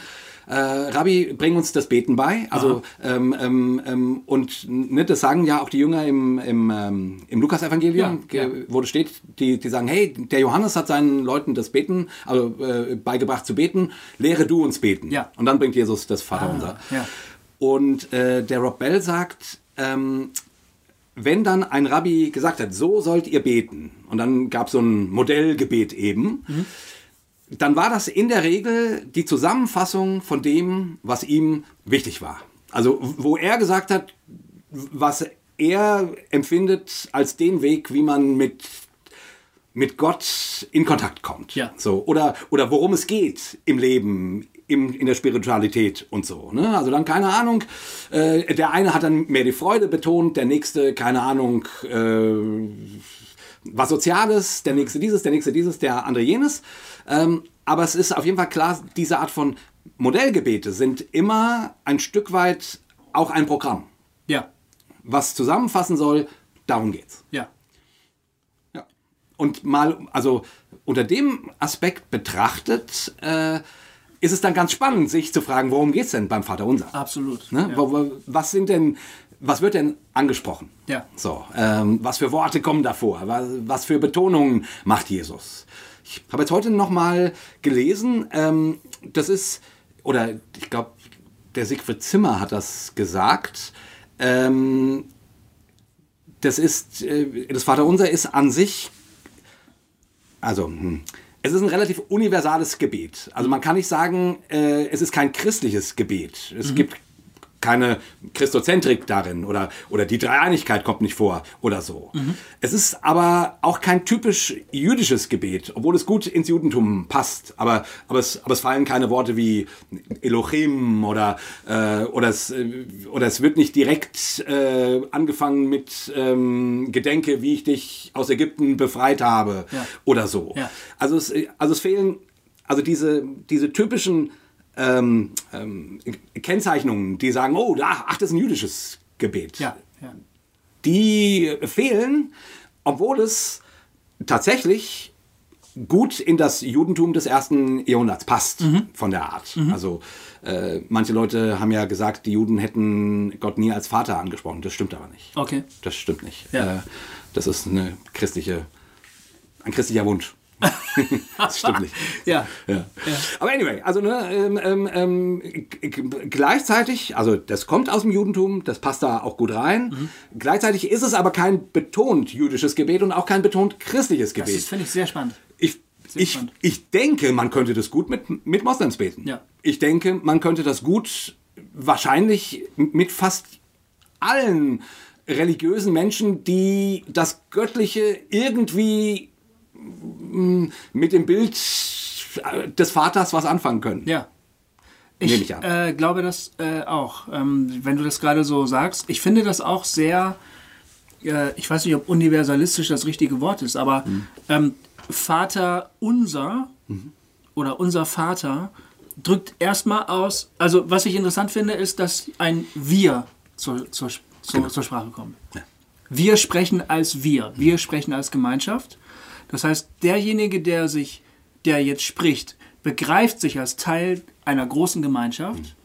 äh, Rabbi, bring uns das Beten bei. Also ähm, ähm, ähm, und ne, das sagen ja auch die Jünger im, im, ähm, im Lukas-Evangelium, Ja, ja. wo das steht, die, die sagen, hey, der Johannes hat seinen Leuten das Beten, also äh, beigebracht zu beten, lehre du uns beten. Ja. Und dann bringt Jesus das Vaterunser. ja. Und äh, der Rob Bell sagt, ähm, wenn dann ein Rabbi gesagt hat, so sollt ihr beten, und dann gab es so ein Modellgebet eben, dann war das in der Regel die Zusammenfassung von dem, was ihm wichtig war. Also wo er gesagt hat, was er empfindet als den Weg, wie man mit mit Gott in Kontakt kommt. Ja. So, oder, oder worum es geht im Leben, im, in der Spiritualität und so. Ne? Also dann keine Ahnung, äh, der eine hat dann mehr die Freude betont, der nächste, keine Ahnung, äh, was Soziales, der nächste dieses, der nächste dieses, der andere jenes. Ähm, aber es ist auf jeden Fall klar, diese Art von Modellgebete sind immer ein Stück weit auch ein Programm. Ja, Was zusammenfassen soll, darum geht's. ja. Ja. Und mal, also unter dem Aspekt betrachtet, äh, ist es dann ganz spannend, sich zu fragen, worum geht's denn beim Vater Unser? Absolut. Ne? Ja. Was sind denn, was wird denn angesprochen? Ja. So, ähm, was für Worte kommen davor? Was, was für Betonungen macht Jesus? Ich habe jetzt heute noch mal gelesen, ähm, das ist, oder ich glaube, der Siegfried Zimmer hat das gesagt, ähm, das ist, äh, das Vaterunser ist an sich, also, hm, es ist ein relativ universales Gebet. Also man kann nicht sagen, äh, es ist kein christliches Gebet. Es gibt keine Christozentrik darin oder, oder die Dreieinigkeit kommt nicht vor oder so. Es ist aber auch kein typisch jüdisches Gebet, obwohl es gut ins Judentum passt. Aber, aber, es, aber es fallen keine Worte wie Elohim oder, äh, oder, es, äh, oder es wird nicht direkt äh, angefangen mit ähm, Gedenke, wie ich dich aus Ägypten befreit habe Ja. oder so. Ja. Also, es, also es fehlen also diese, diese typischen ähm, ähm, Kennzeichnungen, die sagen, oh, da, ach, das ist ein jüdisches Gebet. Ja, ja. Die fehlen, obwohl es tatsächlich gut in das Judentum des ersten Jahrhunderts passt, Mhm. von der Art. Also äh, manche Leute haben ja gesagt, die Juden hätten Gott nie als Vater angesprochen. Das stimmt aber nicht. Okay. Das stimmt nicht. Ja. Äh, das ist eine christliche, ein christlicher Wunsch. das stimmt nicht. Ja. Ja. Aber anyway, also ne, ähm, ähm, ähm, gleichzeitig, also das kommt aus dem Judentum, das passt da auch gut rein. Mhm. Gleichzeitig ist es aber kein betont jüdisches Gebet und auch kein betont christliches Das Gebet. ist, finde ich, sehr spannend. Ich, Sehr ich, spannend. ich denke, man könnte das gut mit, mit Moslems beten. Ja. Ich denke, man könnte das gut wahrscheinlich mit fast allen religiösen Menschen, die das Göttliche irgendwie mit dem Bild des Vaters was anfangen können. Ja. Nehme Ich ich an. äh, glaube das äh, auch. Ähm, wenn du das gerade so sagst. Ich finde das auch sehr, äh, ich weiß nicht, ob universalistisch das richtige Wort ist, aber Mhm. ähm, Vater unser oder unser Vater drückt erstmal aus, also was ich interessant finde, ist, dass ein Wir zur, zur, zur, Genau. zur Sprache kommt. Wir sprechen als wir, wir sprechen als Gemeinschaft. Das heißt, derjenige, der sich, der jetzt spricht, begreift sich als Teil einer großen Gemeinschaft.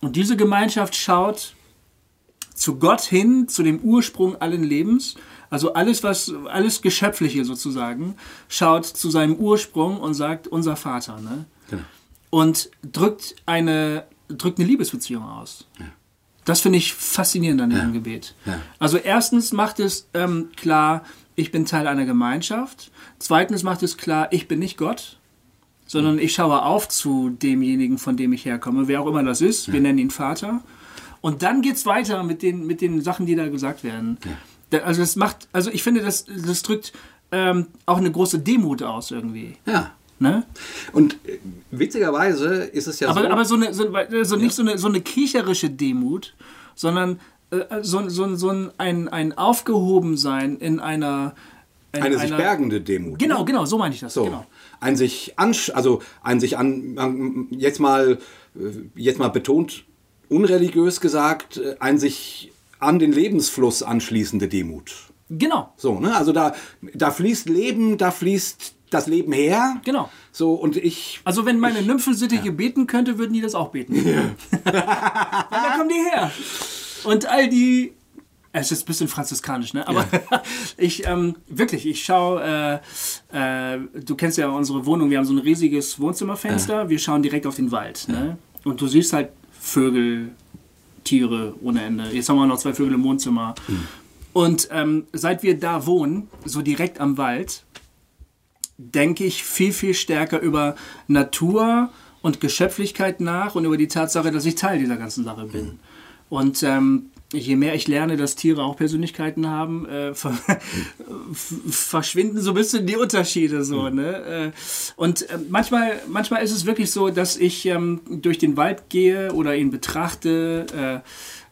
Und diese Gemeinschaft schaut zu Gott hin, zu dem Ursprung allen Lebens. Also alles, was, alles Geschöpfliche sozusagen, schaut zu seinem Ursprung und sagt, unser Vater. Ne? Genau. Und drückt eine, drückt eine Liebesbeziehung aus. Das finde ich faszinierend an diesem Gebet. Ja. Also erstens macht es ähm, klar, ich bin Teil einer Gemeinschaft. Zweitens macht es klar, ich bin nicht Gott, sondern ich schaue auf zu demjenigen, von dem ich herkomme, wer auch immer das ist. Wir nennen ihn Vater. Und dann geht es weiter mit den, mit den Sachen, die da gesagt werden. Da, also das macht, also ich finde, das, das drückt ähm, auch eine große Demut aus irgendwie. Ja. Ne? Und äh, witzigerweise ist es ja Aber, so. aber so eine, so, also nicht so eine, so eine kriecherische Demut, sondern so, so, so ein, ein, ein Aufgehobensein in einer. In eine sich einer, bergende Demut. Genau, ne? genau, so meine ich das. So. Genau. Ein sich an, also ein sich an, jetzt mal äh, jetzt mal betont unreligiös gesagt, äh, ein sich an den Lebensfluss anschließende Demut. Genau, So, ne? Also da, da fließt Leben, da fließt das Leben her. genau. So, und ich. Also wenn meine Nymphensittiche beten könnte, würden die das auch beten. Weil da kommen die her. Und all die... Es ist ein bisschen franziskanisch, ne? Aber ich, ähm, wirklich, ich schaue, äh, äh, du kennst ja unsere Wohnung, wir haben so ein riesiges Wohnzimmerfenster, wir schauen direkt auf den Wald, ne? Und du siehst halt Vögel, Tiere ohne Ende. Jetzt haben wir noch zwei Vögel im Wohnzimmer. Und ähm, seit wir da wohnen, so direkt am Wald, denke ich viel, viel stärker über Natur und Geschöpflichkeit nach und über die Tatsache, dass ich Teil dieser ganzen Sache bin. Und ähm, je mehr ich lerne, dass Tiere auch Persönlichkeiten haben, äh, ver verschwinden so ein bisschen die Unterschiede so. Ne? Äh, und äh, manchmal, manchmal ist es wirklich so, dass ich ähm, durch den Wald gehe oder ihn betrachte,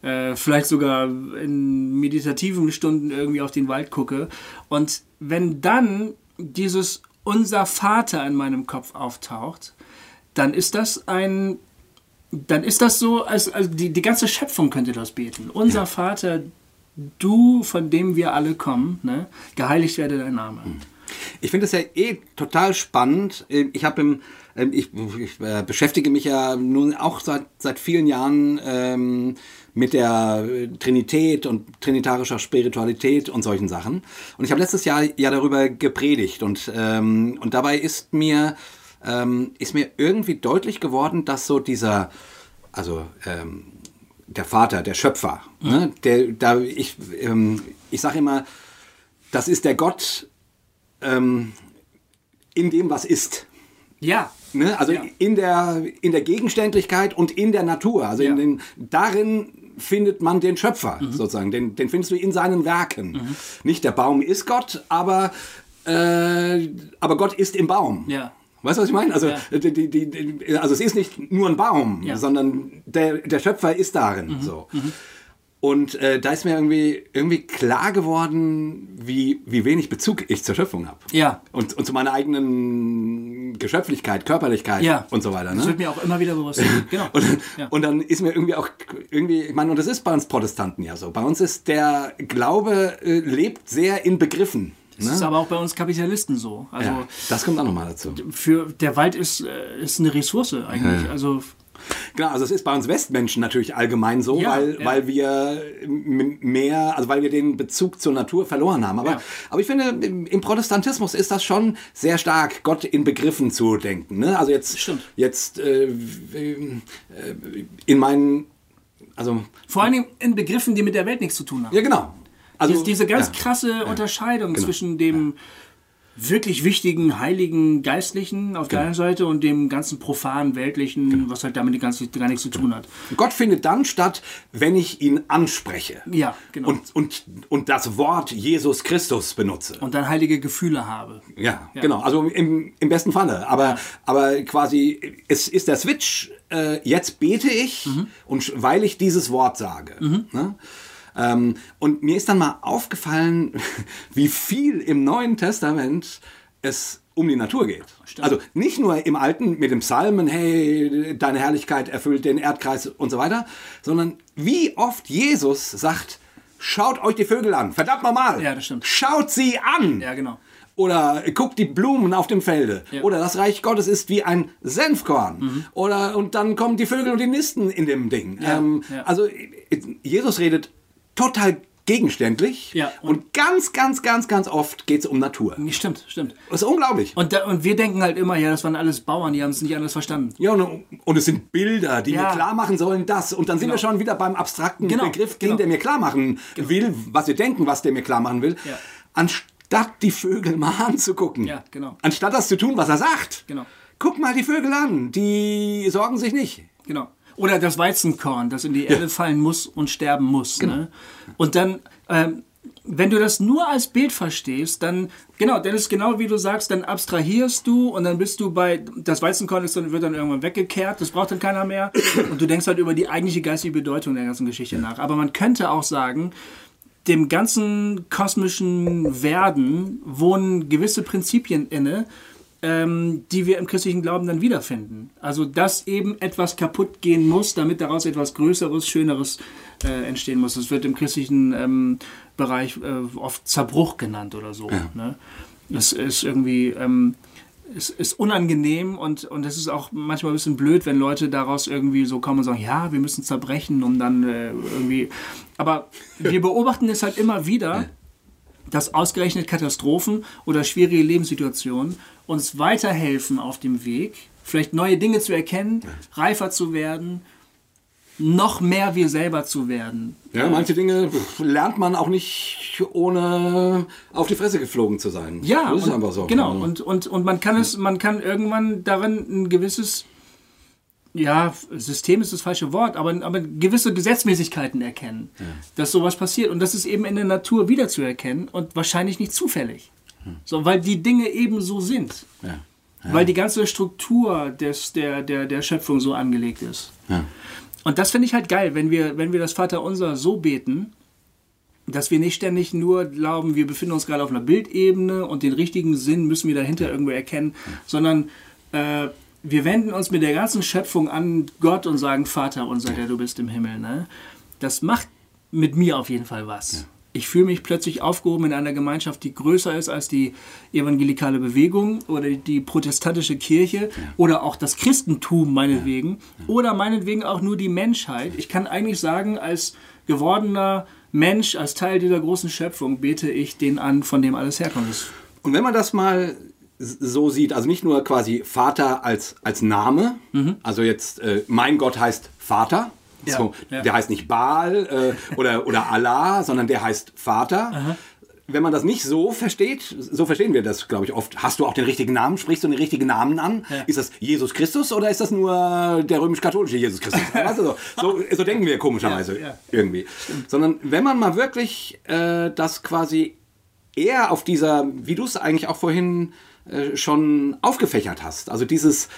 äh, äh, vielleicht sogar in meditativen Stunden irgendwie auf den Wald gucke. Und wenn dann dieses Unser Vater in meinem Kopf auftaucht, dann ist das ein dann ist das so, als, als die, die ganze Schöpfung könnte das beten. Unser Vater, du, von dem wir alle kommen, ne? geheiligt werde dein Name. Ich finde es ja eh total spannend. Ich habe im, ähm, ich, ich äh, beschäftige mich ja nun auch seit, seit vielen Jahren ähm, mit der Trinität und trinitarischer Spiritualität und solchen Sachen. Und ich habe letztes Jahr ja darüber gepredigt und, ähm, und dabei ist mir, ähm, ist mir irgendwie deutlich geworden, dass so dieser, also ähm, der Vater, der Schöpfer, ne, der, da, ich, ähm, ich sage immer, das ist der Gott, ähm, in dem, was ist. Ja. Ne? Also Ja. in, der, in der Gegenständlichkeit und in der Natur. Also Ja. in den, darin findet man den Schöpfer Mhm. sozusagen. Den, den findest du in seinen Werken. Nicht der Baum ist Gott, aber, äh, aber Gott ist im Baum. Ja. Weißt du, was ich meine? Also, Ja. die, die, die, also es ist nicht nur ein Baum, Ja. Mhm. sondern der, der Schöpfer ist darin. So. Und äh, da ist mir irgendwie, irgendwie klar geworden, wie, wie wenig Bezug ich zur Schöpfung habe. Ja. Und, und zu meiner eigenen Geschöpflichkeit, Körperlichkeit Ja. und so weiter. Das Ne? wird mir auch immer wieder bewusst. Genau. Und, ja. und dann ist mir irgendwie auch irgendwie, ich meine, und das ist bei uns Protestanten ja so. Bei uns ist der Glaube äh, lebt sehr in Begriffen. Das ist aber auch bei uns Kapitalisten so. Also Ja, das kommt auch nochmal dazu. für der Wald ist, äh, ist eine Ressource eigentlich. Also Genau, also es ist bei uns Westmenschen natürlich allgemein so, Ja, weil, ja. weil wir mehr, also weil wir den Bezug zur Natur verloren haben. Aber, Ja. aber ich finde, im, Protestantismus ist das schon sehr stark, Gott in Begriffen zu denken. Ne? Also jetzt, Stimmt. jetzt äh, äh, in meinen, also vor allem in Begriffen, die mit der Welt nichts zu tun haben. ja genau. Also Dies- diese ganz ja. Genau. krasse Unterscheidung zwischen dem wirklich wichtigen, heiligen, geistlichen auf Genau. der einen Seite und dem ganzen profanen, weltlichen, was halt damit ganz, gar nichts zu tun hat. Gott findet dann statt, wenn ich ihn anspreche. Ja, genau. Und, und, und das Wort Jesus Christus benutze. Und dann heilige Gefühle habe. Ja, genau. Also im, im besten Falle. Aber, aber quasi, es ist der Switch, äh, jetzt bete ich, Mhm. und weil ich dieses Wort sage. Ne? Ähm, und mir ist dann mal aufgefallen, wie viel im Neuen Testament es um die Natur geht. Also nicht nur im Alten mit dem Psalmen, hey, deine Herrlichkeit erfüllt den Erdkreis und so weiter, sondern wie oft Jesus sagt, schaut euch die Vögel an, verdammt nochmal. Ja, das stimmt. Schaut sie an. Ja, genau. Oder guckt die Blumen auf dem Felde. Ja. Oder das Reich Gottes ist wie ein Senfkorn. Mhm. Oder und dann kommen die Vögel und die nisten in dem Ding. Ja, Ähm, ja. Also äh, Jesus redet total gegenständlich. Ja, und, und- ganz, ganz, ganz, ganz oft geht es um Natur. Stimmt, stimmt. Das ist unglaublich. Und, da, und wir denken halt immer, ja, das waren alles Bauern, die haben es nicht anders verstanden. ja, und, und es sind Bilder, die Ja. mir klar machen sollen, das. Und dann sind wir Genau. schon wieder beim abstrakten Genau, Begriff, den genau. der mir klar machen will, was wir denken, was der mir klar machen will. Ja. Anstatt die Vögel mal anzugucken. Ja, genau. Anstatt das zu tun, was er sagt. Genau. Guck mal die Vögel an, die sorgen sich nicht. Genau. Oder das Weizenkorn, das in die Erde fallen muss und sterben muss. Genau. Ne? Und dann, ähm, wenn du das nur als Bild verstehst, dann, genau, dann ist genau wie du sagst, dann abstrahierst du und dann bist du bei, das Weizenkorn ist dann, wird dann irgendwann weggekehrt, das braucht dann keiner mehr und du denkst halt über die eigentliche geistige Bedeutung der ganzen Geschichte nach. Aber man könnte auch sagen, dem ganzen kosmischen Werden wohnen gewisse Prinzipien inne, ähm, die wir im christlichen Glauben dann wiederfinden. Also, dass eben etwas kaputt gehen muss, damit daraus etwas Größeres, Schöneres äh, entstehen muss. Das wird im christlichen ähm, Bereich äh, oft Zerbruch genannt oder so. Ja. Ne? Das ist irgendwie. Ähm, es ist unangenehm und, und es ist auch manchmal ein bisschen blöd, wenn Leute daraus irgendwie so kommen und sagen, ja, wir müssen zerbrechen, um dann äh, irgendwie. Aber wir beobachten es halt immer wieder, dass ausgerechnet Katastrophen oder schwierige Lebenssituationen uns weiterhelfen auf dem Weg, vielleicht neue Dinge zu erkennen, reifer zu werden, noch mehr wir selber zu werden. Ja, manche Dinge lernt man auch nicht, ohne auf die Fresse geflogen zu sein. Ja, das ist und, einfach so. Genau, Ja. und, und, und man kann es, man kann irgendwann darin ein gewisses, ja, System ist das falsche Wort, aber, aber gewisse Gesetzmäßigkeiten erkennen, dass sowas passiert. Und das ist eben in der Natur wiederzuerkennen und wahrscheinlich nicht zufällig. So, weil die Dinge eben so sind. Ja. Weil die ganze Struktur des, der, der, der Schöpfung so angelegt ist. Ja. Und das finde ich halt geil, wenn wir, wenn wir das Vaterunser so beten, dass wir nicht ständig nur glauben, wir befinden uns gerade auf einer Bildebene und den richtigen Sinn müssen wir dahinter irgendwo erkennen, sondern äh, wir wenden uns mit der ganzen Schöpfung an Gott und sagen, Vater unser, der du bist im Himmel. Ne? Das macht mit mir auf jeden Fall was. Ich fühle mich plötzlich aufgehoben in einer Gemeinschaft, die größer ist als die evangelikale Bewegung oder die protestantische Kirche oder auch das Christentum meinetwegen oder meinetwegen auch nur die Menschheit. Ich kann eigentlich sagen, als gewordener Mensch, als Teil dieser großen Schöpfung bete ich den an, von dem alles herkommt. Und wenn man das mal so sieht, also nicht nur quasi Vater als, als Name, also jetzt äh, mein Gott heißt Vater, Ja, so, ja. der heißt nicht Baal äh, oder, oder Allah, sondern der heißt Vater. Wenn man das nicht so versteht, so verstehen wir das, glaube ich, oft. Hast du auch den richtigen Namen? Sprichst du den richtigen Namen an? Ja. Ist das Jesus Christus oder ist das nur der römisch-katholische Jesus Christus? du, so, so, denken wir komischerweise irgendwie. Sondern wenn man mal wirklich äh, das quasi eher auf dieser, wie du es eigentlich auch vorhin äh, schon aufgefächert hast, also dieses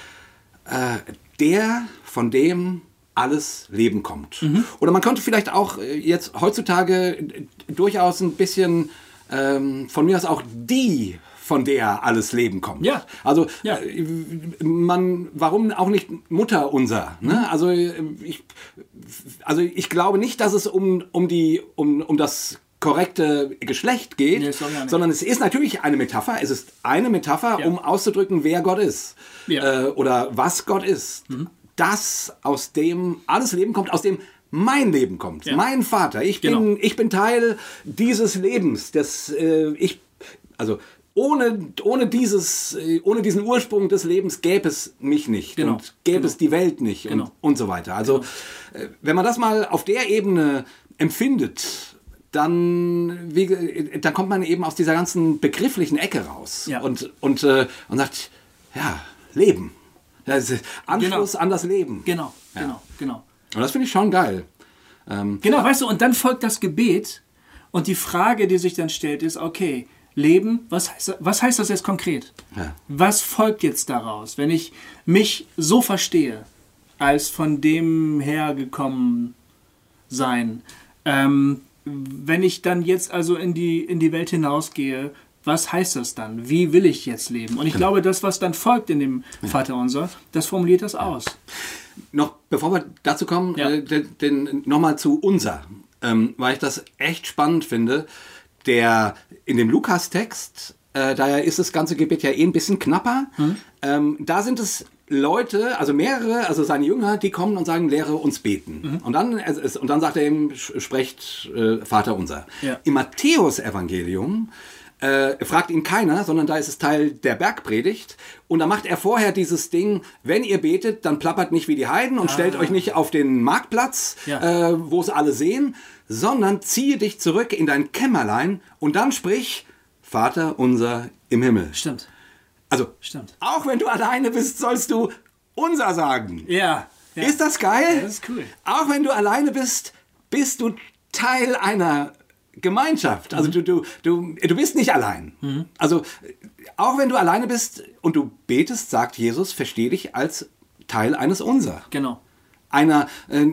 äh, der, von dem alles Leben kommt. Oder man könnte vielleicht auch äh, jetzt heutzutage äh, durchaus ein bisschen ähm, von mir aus auch die von der alles Leben kommt. Ja. Also Ja. äh, man, warum auch nicht Mutter unser? Ne? Also äh, ich, also ich glaube nicht, dass es um, um die um, um das korrekte Geschlecht geht, Nee, sondern es ist natürlich eine Metapher. Es ist eine Metapher, Ja. um auszudrücken, wer Gott ist Ja. Mhm. äh, oder was Gott ist. Das, aus dem alles Leben kommt, aus dem mein Leben kommt, Ja. mein Vater. Ich bin, Genau. ich bin Teil dieses Lebens. Das, äh, ich, also ohne, ohne, dieses, äh, ohne diesen Ursprung des Lebens gäbe es mich nicht Genau. und gäbe Genau. es die Welt nicht Genau. und, und so weiter. Also äh, wenn man das mal auf der Ebene empfindet, dann, wie, ge- dann kommt man eben aus dieser ganzen begrifflichen Ecke raus Ja. und, und, äh, und sagt, ja, Leben. Das ist Anschluss Genau. an das Leben. Genau, Ja. genau, genau. Und das finde ich schon geil. Ähm, Genau, weißt du, und dann folgt das Gebet und die Frage, die sich dann stellt, ist, okay, Leben, was heißt, was heißt das jetzt konkret? Ja. Was folgt jetzt daraus, wenn ich mich so verstehe, als von dem hergekommen sein? Ähm, wenn ich dann jetzt also in die, in die Welt hinausgehe, was heißt das dann? Wie will ich jetzt leben? Und ich glaube, das, was dann folgt in dem Vaterunser, das formuliert das aus. Noch bevor wir dazu kommen, Ja. äh, nochmal zu unser, ähm, weil ich das echt spannend finde. Der in dem Lukas-Text, äh, da ist das ganze Gebet ja eh ein bisschen knapper. Ähm, da sind es Leute, also mehrere, also seine Jünger, die kommen und sagen, lehre uns beten. Und, dann, und dann sagt er ihm, sch- sprecht äh, Vater unser. Ja. Im Matthäus-Evangelium äh, fragt ihn keiner, sondern da ist es Teil der Bergpredigt. Und da macht er vorher dieses Ding, wenn ihr betet, dann plappert nicht wie die Heiden und stellt euch nicht auf den Marktplatz, Ja. äh, wo es alle sehen, sondern ziehe dich zurück in dein Kämmerlein und dann sprich, Vater unser im Himmel. Stimmt, Also, stimmt. auch wenn du alleine bist, sollst du unser sagen. Ja. ja. Ist das geil? Das ist cool. Auch wenn du alleine bist, bist du Teil einer Gemeinschaft. Also du, du, du, du bist nicht allein. Also auch wenn du alleine bist und du betest, sagt Jesus, verstehe dich als Teil eines Unser. Genau. Einer, äh,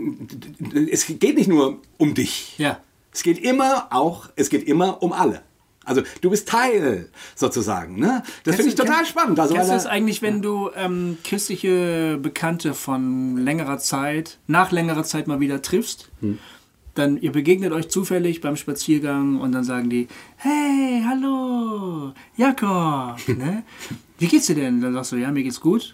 es geht nicht nur um dich. Ja. Es geht immer auch, es geht immer um alle. Also du bist Teil sozusagen. Ne? Das finde ich total kenn- spannend. Also, Kennst du er- eigentlich, wenn du ähm, christliche Bekannte von längerer Zeit, nach längerer Zeit mal wieder triffst? Hm. Dann ihr begegnet euch zufällig beim Spaziergang und dann sagen die, hey, hallo, Jakob, ne? Wie geht's dir denn? Dann sagst du, ja, mir geht's gut.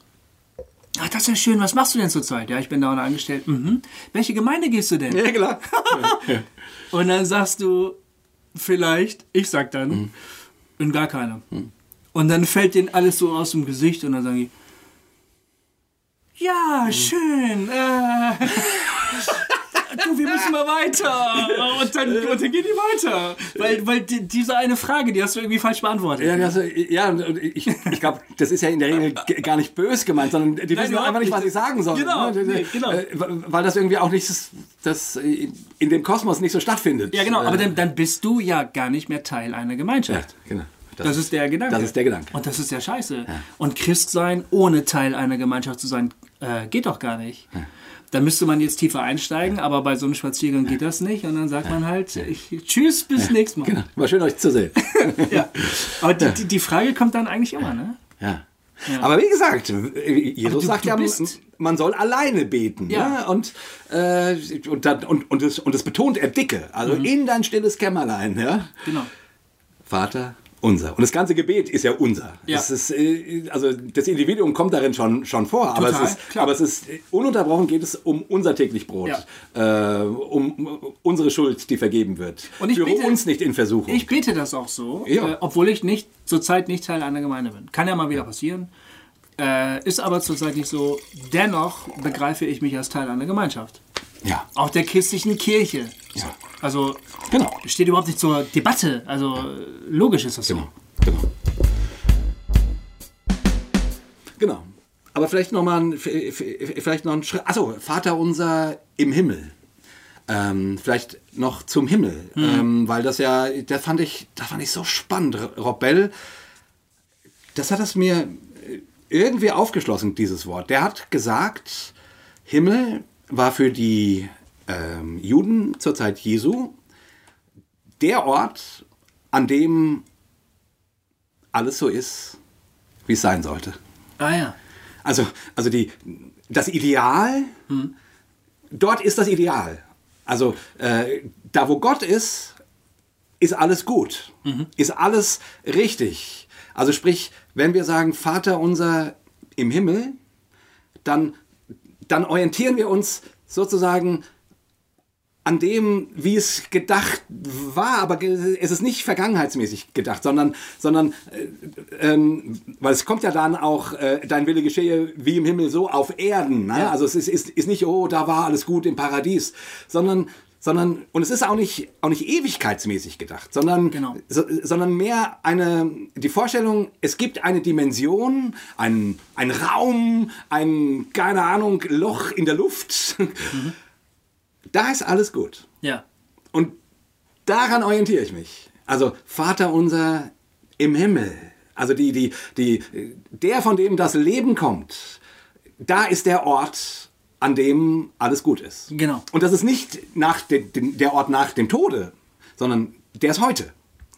Ach, das ist ja schön. Was machst du denn zurzeit? Ja, ich bin da und angestellt. Mhm. Welche Gemeinde gehst du denn? ja, klar. Und dann sagst du vielleicht, ich sag dann, Mhm. in gar keiner. Und dann fällt denen alles so aus dem Gesicht und dann sagen die, Mhm. ja, schön. Äh, du, wir müssen mal weiter. Und dann, und dann gehen die weiter. Weil, weil die, diese eine Frage, die hast du irgendwie falsch beantwortet. Ja, das, ja ich, ich glaube, das ist ja in der Regel gar nicht bös gemeint, sondern die wissen überhaupt einfach nicht, was sie sagen sollen. Genau, ne? nee, genau. Äh, Weil das irgendwie auch nicht das, das äh, in dem Kosmos nicht so stattfindet. Ja, genau, Äh, aber dann, dann bist du ja gar nicht mehr Teil einer ja, Gemeinschaft. genau. Das, ist der Gedanke. Das ist der Gedanke. Und das ist ja scheiße. Und Christ sein, ohne Teil einer Gemeinschaft zu sein, äh, geht doch gar nicht. Da müsste man jetzt tiefer einsteigen, aber bei so einem Spaziergang geht das nicht. Und dann sagt man halt, ich, tschüss, bis nächstes Mal. Genau. War schön, euch zu sehen. Ja. Aber die, die, Frage kommt dann eigentlich immer, ne? Ja. Aber wie gesagt, Jesus du- sagt du ja, man soll alleine beten. Ja. Ne? Und, äh, und, dann, und, und, es, und es betont er dicke. Also in dein stilles Kämmerlein. Ja? Genau. Vater unser. Und das ganze Gebet ist ja unser. Ja. Das ist, äh, also das Individuum kommt darin schon, schon vor. aber, Total, es ist, klar. aber es ist ununterbrochen geht es um unser täglich Brot. Äh, um unsere Schuld, die vergeben wird. Und ich Führe bete- uns nicht in Versuchung. Ich bete das auch so, Ja. äh, obwohl ich nicht zurzeit nicht Teil einer Gemeinde bin. Kann ja mal wieder passieren. Äh, ist aber zurzeit nicht so. Dennoch begreife ich mich als Teil einer Gemeinschaft. Ja, Auch der christlichen Kirche. Ja. Also genau. steht überhaupt nicht zur Debatte. Also logisch ist das so. Genau. Genau. Genau. Aber vielleicht noch mal ein, vielleicht noch ein Schritt. Achso, Vater unser im Himmel. Ähm, vielleicht noch zum Himmel, ähm, weil das ja, das fand ich, das fand ich so spannend. Rob Bell, das hat es mir äh, irgendwie aufgeschlossen, dieses Wort. Der hat gesagt, Himmel war für die ähm, Juden zur Zeit Jesu der Ort, an dem alles so ist, wie es sein sollte. Ah ja. Also, also die, das Ideal, dort ist das Ideal. Also äh, da, wo Gott ist, ist alles gut, ist alles richtig. Also sprich, wenn wir sagen, Vater unser im Himmel, dann, dann orientieren wir uns sozusagen an dem, wie es gedacht war, aber es ist nicht vergangenheitsmäßig gedacht, sondern, sondern äh, ähm, weil es kommt ja dann auch, äh, dein Wille geschehe wie im Himmel so auf Erden. Ne? Also es ist, ist, ist nicht, oh, da war alles gut im Paradies, sondern, sondern und es ist auch nicht, auch nicht ewigkeitsmäßig gedacht, sondern, Genau. so, sondern mehr eine, die Vorstellung, es gibt eine Dimension, ein, ein Raum, ein, keine Ahnung, Loch in der Luft. Da ist alles gut. Ja. Und daran orientiere ich mich. Also Vater unser im Himmel. Also die, die, die, der, von dem das Leben kommt, da ist der Ort, an dem alles gut ist. Genau. Und das ist nicht nach de, de, der Ort nach dem Tode, sondern der ist heute.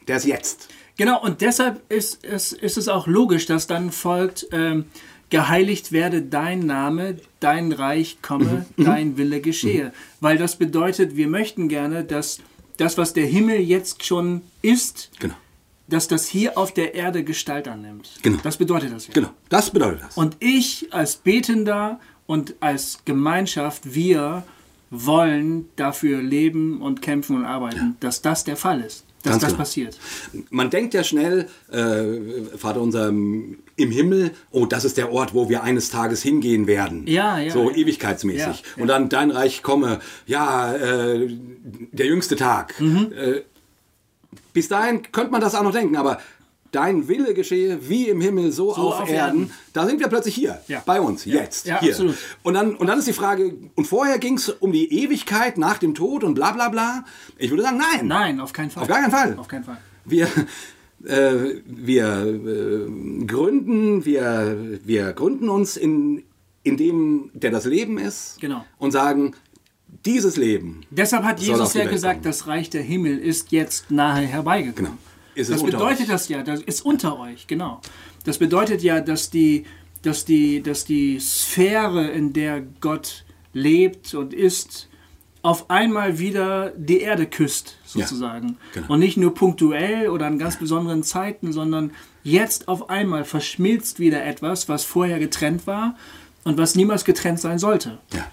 Der ist jetzt. Genau, und deshalb ist, ist, ist es auch logisch, dass dann folgt, ähm, geheiligt werde dein Name, dein Reich komme, Mhm. dein Wille geschehe. Weil das bedeutet, wir möchten gerne, dass das, was der Himmel jetzt schon ist, Genau. dass das hier auf der Erde Gestalt annimmt. Genau. Das bedeutet das ja. Genau. Das bedeutet das. Und ich als Betender und als Gemeinschaft, wir wollen dafür leben und kämpfen und arbeiten, dass das der Fall ist, dass Ganz das genau. passiert. Man denkt ja schnell, äh, Vater unser im Himmel, oh, das ist der Ort, wo wir eines Tages hingehen werden. Ja, ja, So ja. ewigkeitsmäßig. Ja, ja. Und dann dein Reich komme, ja, äh, der jüngste Tag. Mhm. Äh, bis dahin könnte man das auch noch denken, aber dein Wille geschehe, wie im Himmel, so, auf, auf Erden. Erden. Da sind wir plötzlich hier, Ja. bei uns, jetzt, Ja, hier. absolut. Und dann, und dann ist die Frage, und vorher ging es um die Ewigkeit nach dem Tod und bla bla bla. Ich würde sagen, nein. Nein, auf keinen Fall. Auf gar keinen Fall. Auf keinen Fall. Wir, äh, wir äh, gründen, wir, wir gründen uns in, in dem, der das Leben ist. Genau. Und sagen, dieses Leben, Deshalb hat Jesus ja gesagt, kommen. das Reich der Himmel ist jetzt nahe herbeigekommen. Genau. Ist es das bedeutet euch. das ja, das ist unter euch, genau. Das bedeutet ja, dass die, dass die, dass die Sphäre, in der Gott lebt und ist, auf einmal wieder die Erde küsst, sozusagen. genau. Und nicht nur punktuell oder an ganz besonderen Zeiten, sondern jetzt auf einmal verschmilzt wieder etwas, was vorher getrennt war und was niemals getrennt sein sollte. ja.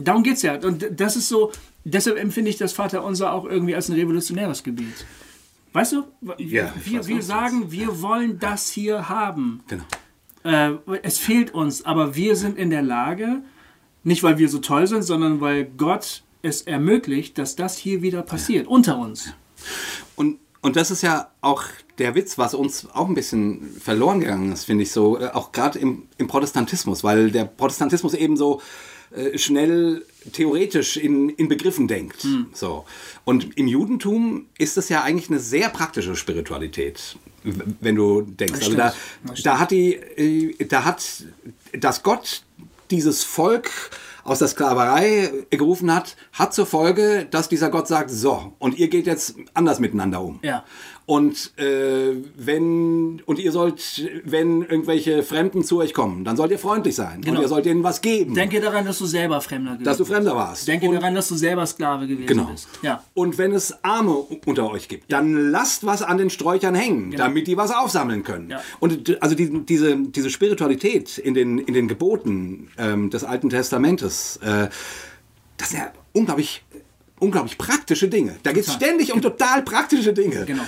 Darum geht's ja. Und das ist so, deshalb empfinde ich das Vaterunser auch irgendwie als ein revolutionäres Gebet. Weißt du? Ja, wir weiß, wir sagen, wir wollen das hier haben. genau. Äh, es fehlt uns, aber wir sind in der Lage, nicht weil wir so toll sind, sondern weil Gott es ermöglicht, dass das hier wieder passiert, unter uns. Und, und das ist ja auch der Witz, was uns auch ein bisschen verloren gegangen ist, finde ich so, äh, auch gerade im, im Protestantismus, weil der Protestantismus eben so äh, schnell theoretisch in, in Begriffen denkt. So. Und im Judentum ist es ja eigentlich eine sehr praktische Spiritualität, wenn du denkst. Also da. Das da hat die, äh, da hat das Gott dieses Volk aus der Sklaverei gerufen hat, hat zur Folge, dass dieser Gott sagt, so, und ihr geht jetzt anders miteinander um. Ja. Und äh, wenn und ihr sollt, wenn irgendwelche Fremden zu euch kommen, dann sollt ihr freundlich sein Genau. und ihr sollt ihnen was geben, Denke daran, dass du selber Fremder gewesen dass du bist. Fremder warst. Denke und, daran, dass du selber Sklave gewesen Genau. bist. Ja. Und wenn es Arme unter euch gibt, dann lasst was an den Sträuchern hängen, damit die was aufsammeln können. Ja. Und also die, diese, diese Spiritualität in den, in den Geboten ähm, des Alten Testamentes, äh, das sind ja unglaublich, unglaublich praktische Dinge. Da geht es ständig um total praktische Dinge. Genau.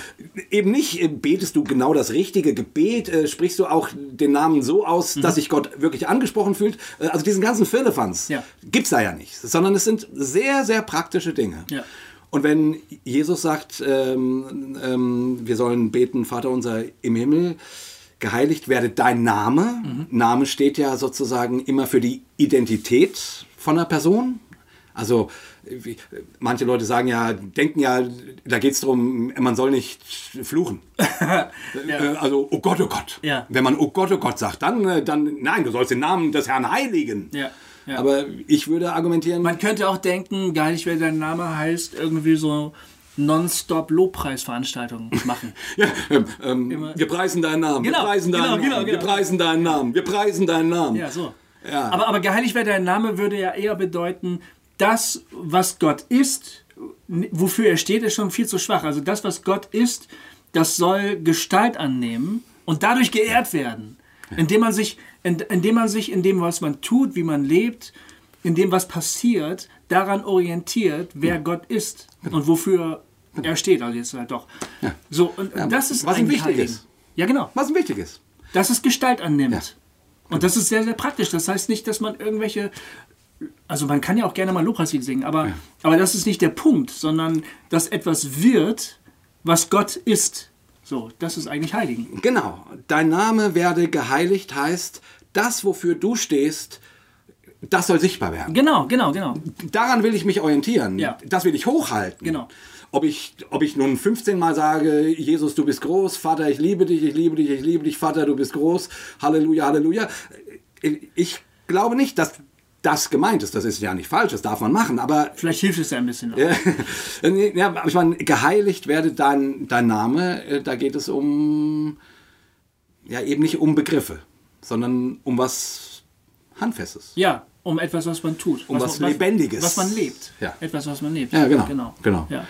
Eben nicht äh, betest du genau das richtige Gebet, äh, sprichst du auch den Namen so aus, dass sich Gott wirklich angesprochen fühlt. Äh, also diesen ganzen Firlefanz Ja. gibt's da ja nicht, sondern es sind sehr, sehr praktische Dinge. Ja. Und wenn Jesus sagt, ähm, ähm, wir sollen beten, Vater unser im Himmel, geheiligt werde dein Name. Name steht ja sozusagen immer für die Identität von einer Person. Also manche Leute sagen ja, denken ja, da geht es darum, man soll nicht fluchen. Äh, Also, oh Gott, oh Gott. Ja. Wenn man oh Gott, oh Gott sagt, dann, äh, dann, nein, du sollst den Namen des Herrn heiligen. Ja. ja. Aber ich würde argumentieren, Man könnte auch denken, gar nicht, wer dein Name heißt, irgendwie so Non-Stop-Lobpreisveranstaltungen machen. Ja, ähm, ähm, wir preisen deinen Namen, Genau, wir preisen deinen genau, Namen, genau, wir genau. preisen deinen Namen, wir preisen deinen Namen. Ja, so. Ja. Aber, aber geheiligt wäre dein Name würde ja eher bedeuten, das, was Gott ist, wofür er steht, ist schon viel zu schwach. Also das, was Gott ist, das soll Gestalt annehmen und dadurch geehrt werden. Indem man sich, in, indem man sich in dem, was man tut, wie man lebt, in dem, was passiert, daran orientiert, wer Gott ist und wofür er steht. Also jetzt halt doch. So, und das ist was eigentlich wichtig Heiligen. ist. Ja, genau Was wichtig ist. dass es Gestalt annimmt. Und das ist sehr, sehr praktisch. Das heißt nicht, dass man irgendwelche. Also man kann ja auch gerne mal Lobpreislied singen, aber, aber das ist nicht der Punkt, sondern dass etwas wird, was Gott ist. So, das ist eigentlich Heiligen. Genau. Dein Name werde geheiligt heißt, das, wofür du stehst, das soll sichtbar werden. Genau, genau, genau. Daran will ich mich orientieren. Ja. Das will ich hochhalten. Genau. Ob ich, ob ich nun 15 Mal sage, Jesus, du bist groß, Vater, ich liebe dich, ich liebe dich, ich liebe dich, Vater, du bist groß, Halleluja, Halleluja. Ich glaube nicht, dass das gemeint ist. Das ist ja nicht falsch, das darf man machen, aber Vielleicht hilft es ja ein bisschen. Ja, aber ich meine, geheiligt werde dein, dein Name, äh, da geht es um, ja, eben nicht um Begriffe, sondern um was Handfestes. Ja, um etwas, was man tut. Um was Lebendiges. Was man lebt. Ja. Etwas, was man lebt. Ja, genau. genau. genau. Ja.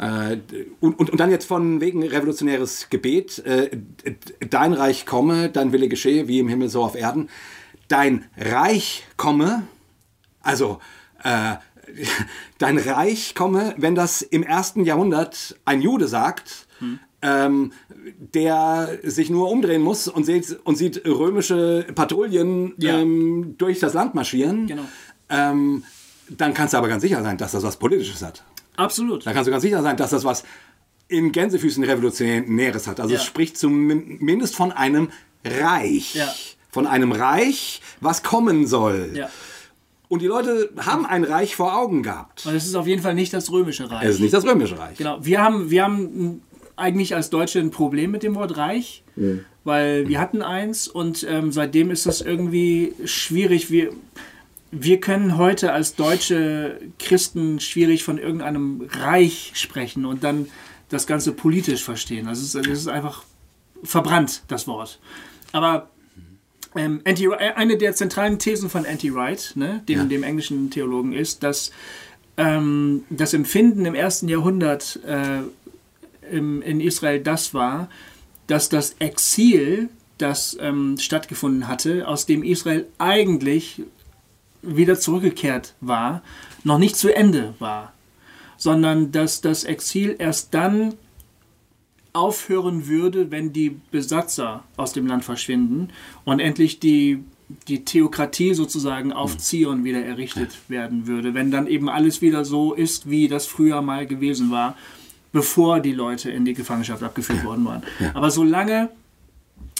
Äh, und, und, und dann jetzt von wegen revolutionäres Gebet, äh, dein Reich komme, dein Wille geschehe, wie im Himmel so auf Erden. Dein Reich komme, also äh, dein Reich komme, wenn das im ersten Jahrhundert ein Jude sagt, ähm, der sich nur umdrehen muss und sieht, und sieht römische Patrouillen Ja. ähm, durch das Land marschieren, Genau. ähm, dann kannst du aber ganz sicher sein, dass das was Politisches hat. Absolut. Da kannst du ganz sicher sein, dass das was in Gänsefüßen Revolutionäres hat. Also Ja. es spricht zumindest von einem Reich. Ja. Von einem Reich, was kommen soll. Ja. Und die Leute haben ein Reich vor Augen gehabt. Und es ist auf jeden Fall nicht das römische Reich. Es ist nicht das Römische Reich. Genau, wir haben, wir haben eigentlich als Deutsche ein Problem mit dem Wort Reich, weil wir hatten eins und ähm, seitdem ist das irgendwie schwierig. Wir, wir können heute als deutsche Christen schwierig von irgendeinem Reich sprechen und dann das Ganze politisch verstehen. Also es ist, es ist einfach verbrannt, das Wort. Aber ähm, Anti eine der zentralen Thesen von Anti-Wright, ne, dem, Ja. dem englischen Theologen, ist, dass ähm, das Empfinden im ersten Jahrhundert äh, im, in Israel das war, dass das Exil, das ähm, stattgefunden hatte, aus dem Israel eigentlich wieder zurückgekehrt war, noch nicht zu Ende war, sondern dass das Exil erst dann aufhören würde, wenn die Besatzer aus dem Land verschwinden und endlich die, die Theokratie sozusagen auf Zion wieder errichtet werden würde, wenn dann eben alles wieder so ist, wie das früher mal gewesen war, bevor die Leute in die Gefangenschaft abgeführt worden waren. Aber solange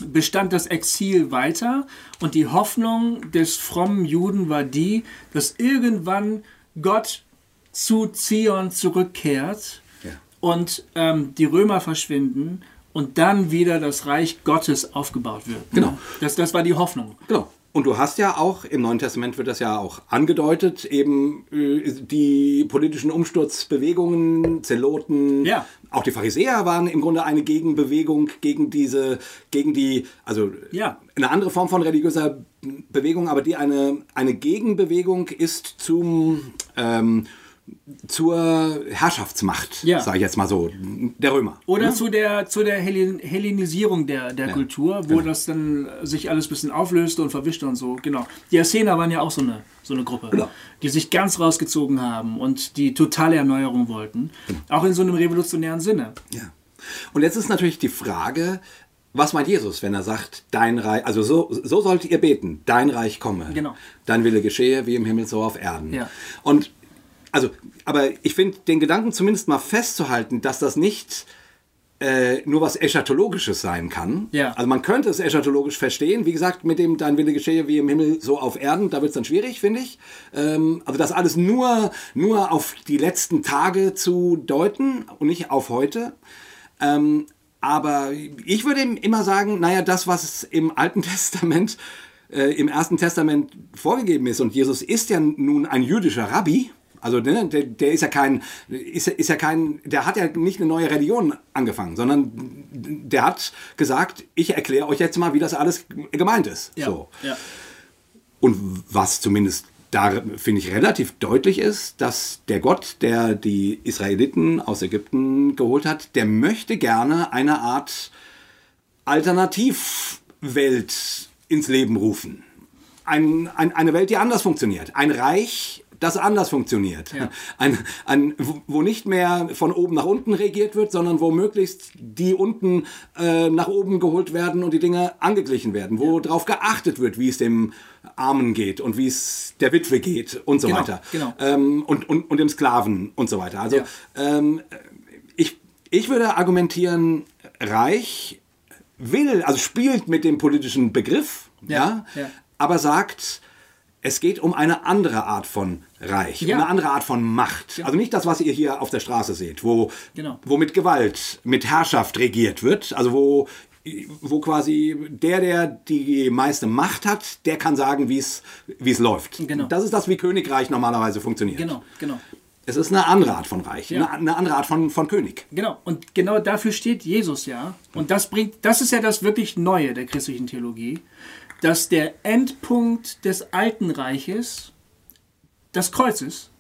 bestand das Exil weiter und die Hoffnung des frommen Juden war die, dass irgendwann Gott zu Zion zurückkehrt. Und ähm, die Römer verschwinden und dann wieder das Reich Gottes aufgebaut wird. Genau. Das, das war die Hoffnung. Genau. Und du hast ja auch, im Neuen Testament wird das ja auch angedeutet, eben äh, die politischen Umsturzbewegungen, Zeloten, Ja. auch die Pharisäer waren im Grunde eine Gegenbewegung gegen diese, gegen die, also Ja. eine andere Form von religiöser Bewegung, aber die eine, eine Gegenbewegung ist zum, ähm, zur Herrschaftsmacht, Ja. sage ich jetzt mal so, der Römer. Oder zu der, zu der Hellen- Hellenisierung der, der Kultur, wo das dann sich alles ein bisschen auflöste und verwischte und so. Genau. Die Essener waren ja auch so eine, so eine Gruppe, Genau. die sich ganz rausgezogen haben und die totale Erneuerung wollten. Auch in so einem revolutionären Sinne. Ja. Und jetzt ist natürlich die Frage, was meint Jesus, wenn er sagt, dein Reich, also so, so sollt ihr beten, dein Reich komme, Genau. dein Wille geschehe, wie im Himmel, so auf Erden. Ja. Und also, aber ich finde den Gedanken zumindest mal festzuhalten, dass das nicht äh, nur was Eschatologisches sein kann. Ja. Also man könnte es eschatologisch verstehen. Wie gesagt, mit dem Dein Wille geschehe wie im Himmel, so auf Erden, da wird es dann schwierig, finde ich. Ähm, also das alles nur, nur auf die letzten Tage zu deuten und nicht auf heute. Ähm, aber ich würde ihm immer sagen, naja, das, was im Alten Testament, äh, im Ersten Testament vorgegeben ist, und Jesus ist ja nun ein jüdischer Rabbi, also ne, der, der ist ja kein, ist, ist ja kein, der hat ja nicht eine neue Religion angefangen, sondern der hat gesagt, ich erkläre euch jetzt mal, wie das alles gemeint ist. So. ja. Und was zumindest da, finde ich, relativ deutlich ist, dass der Gott, der die Israeliten aus Ägypten geholt hat, der möchte gerne eine Art Alternativwelt ins Leben rufen. Ein, ein, eine Welt, die anders funktioniert. Ein Reich, das anders funktioniert. Ja. Ein, ein, wo- nicht mehr von oben nach unten regiert wird, sondern wo möglichst die unten äh, nach oben geholt werden und die Dinge angeglichen werden. Wo darauf geachtet wird, wie es dem Armen geht und wie es der Witwe geht und so Genau, weiter. genau. Ähm, und, und, und dem Sklaven und so weiter. Also Ja. ähm, ich, ich würde argumentieren, Reich will, also spielt mit dem politischen Begriff, ja, Ja, ja. aber sagt, es geht um eine andere Art von Reich, Ja. um eine andere Art von Macht. Also nicht das, was ihr hier auf der Straße seht, wo, Genau. wo mit Gewalt, mit Herrschaft regiert wird, also wo, wo quasi der, der die meiste Macht hat, der kann sagen, wie es wie es läuft. Genau. Das ist das, wie Königreich normalerweise funktioniert. Genau, genau. Es ist eine andere Art von Reich, Ja. eine, eine andere Art von, von König. Genau, und genau dafür steht Jesus ja. Und das bringt, das ist ja das wirklich Neue der christlichen Theologie, dass der Endpunkt des Alten Reiches das Kreuz ist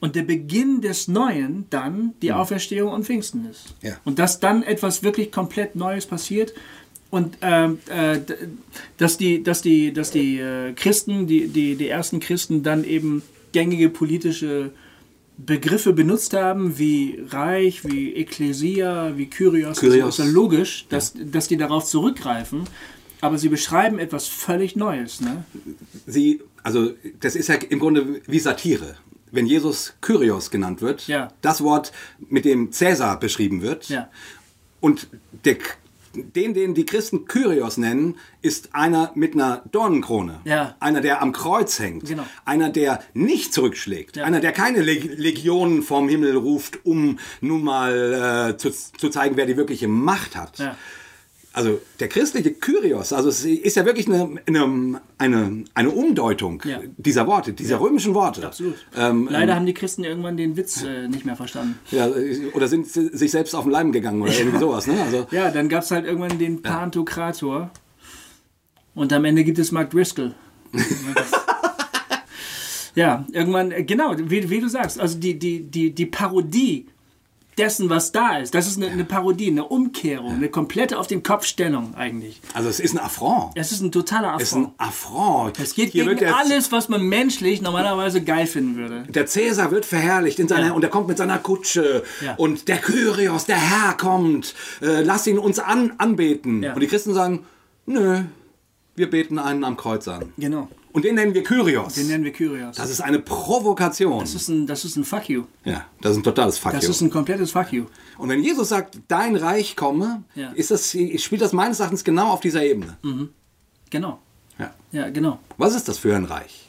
und der Beginn des Neuen dann die Auferstehung und Pfingsten ist. Ja. Und dass dann etwas wirklich komplett Neues passiert und ähm, äh, dass die, dass die, dass die äh, Christen, die, die, die ersten Christen dann eben gängige politische Begriffe benutzt haben, wie Reich, wie Ekklesia, wie Kyrios. Kyrios. Das ist ja logisch, dass, dass die darauf zurückgreifen. Aber sie beschreiben etwas völlig Neues. Ne? Sie, also das ist ja im Grunde wie Satire. wenn Jesus Kyrios genannt wird, Ja. das Wort, mit dem Cäsar beschrieben wird, Ja. und der, den, den die Christen Kyrios nennen, ist einer mit einer Dornenkrone. Ja. Einer, der am Kreuz hängt. Genau. Einer, der nicht zurückschlägt. Ja. Einer, der keine Leg Legionen vom Himmel ruft, um nun mal äh, zu, zu zeigen, wer die wirkliche Macht hat. Ja. Also der christliche Kyrios, also es ist ja wirklich eine, eine, eine, eine Umdeutung Ja. dieser Worte, dieser römischen Worte. Absolut. Ähm, Leider haben die Christen irgendwann den Witz äh, nicht mehr verstanden. ja, oder sind sich selbst auf den Leim gegangen oder irgendwie sowas. Ne? Also, Ja, dann gab es halt irgendwann den Pantokrator. Und am Ende gibt es Mark Driscoll. ja, irgendwann, genau, wie, wie du sagst, also die, die, die, die Parodie dessen, was da ist, das ist eine, eine Parodie, eine Umkehrung, eine komplette auf den Kopfstellung eigentlich. also es ist ein Affront. Es ist ein totaler Es ist ein Affront. Affront. Es geht Hier gegen alles, was man menschlich normalerweise geil finden würde. Der Cäsar wird verherrlicht in seiner, Ja. und er kommt mit seiner Kutsche. Ja. Und der Kyrios, der Herr kommt. Äh, lass ihn uns an, anbeten. Ja. Und die Christen sagen, nö, wir beten einen am Kreuz an. Genau. Und den nennen wir Kyrios. Den nennen wir Kyrios. das ist eine Provokation. Das ist ein, das ist ein Fuck you. ja, das ist ein totales Fuck Das you. ist ein komplettes Fuck you. Und wenn Jesus sagt, dein Reich komme, Ja. ist das, spielt das meines Erachtens genau auf dieser Ebene. Genau. Ja. Ja, genau. Was ist das für ein Reich?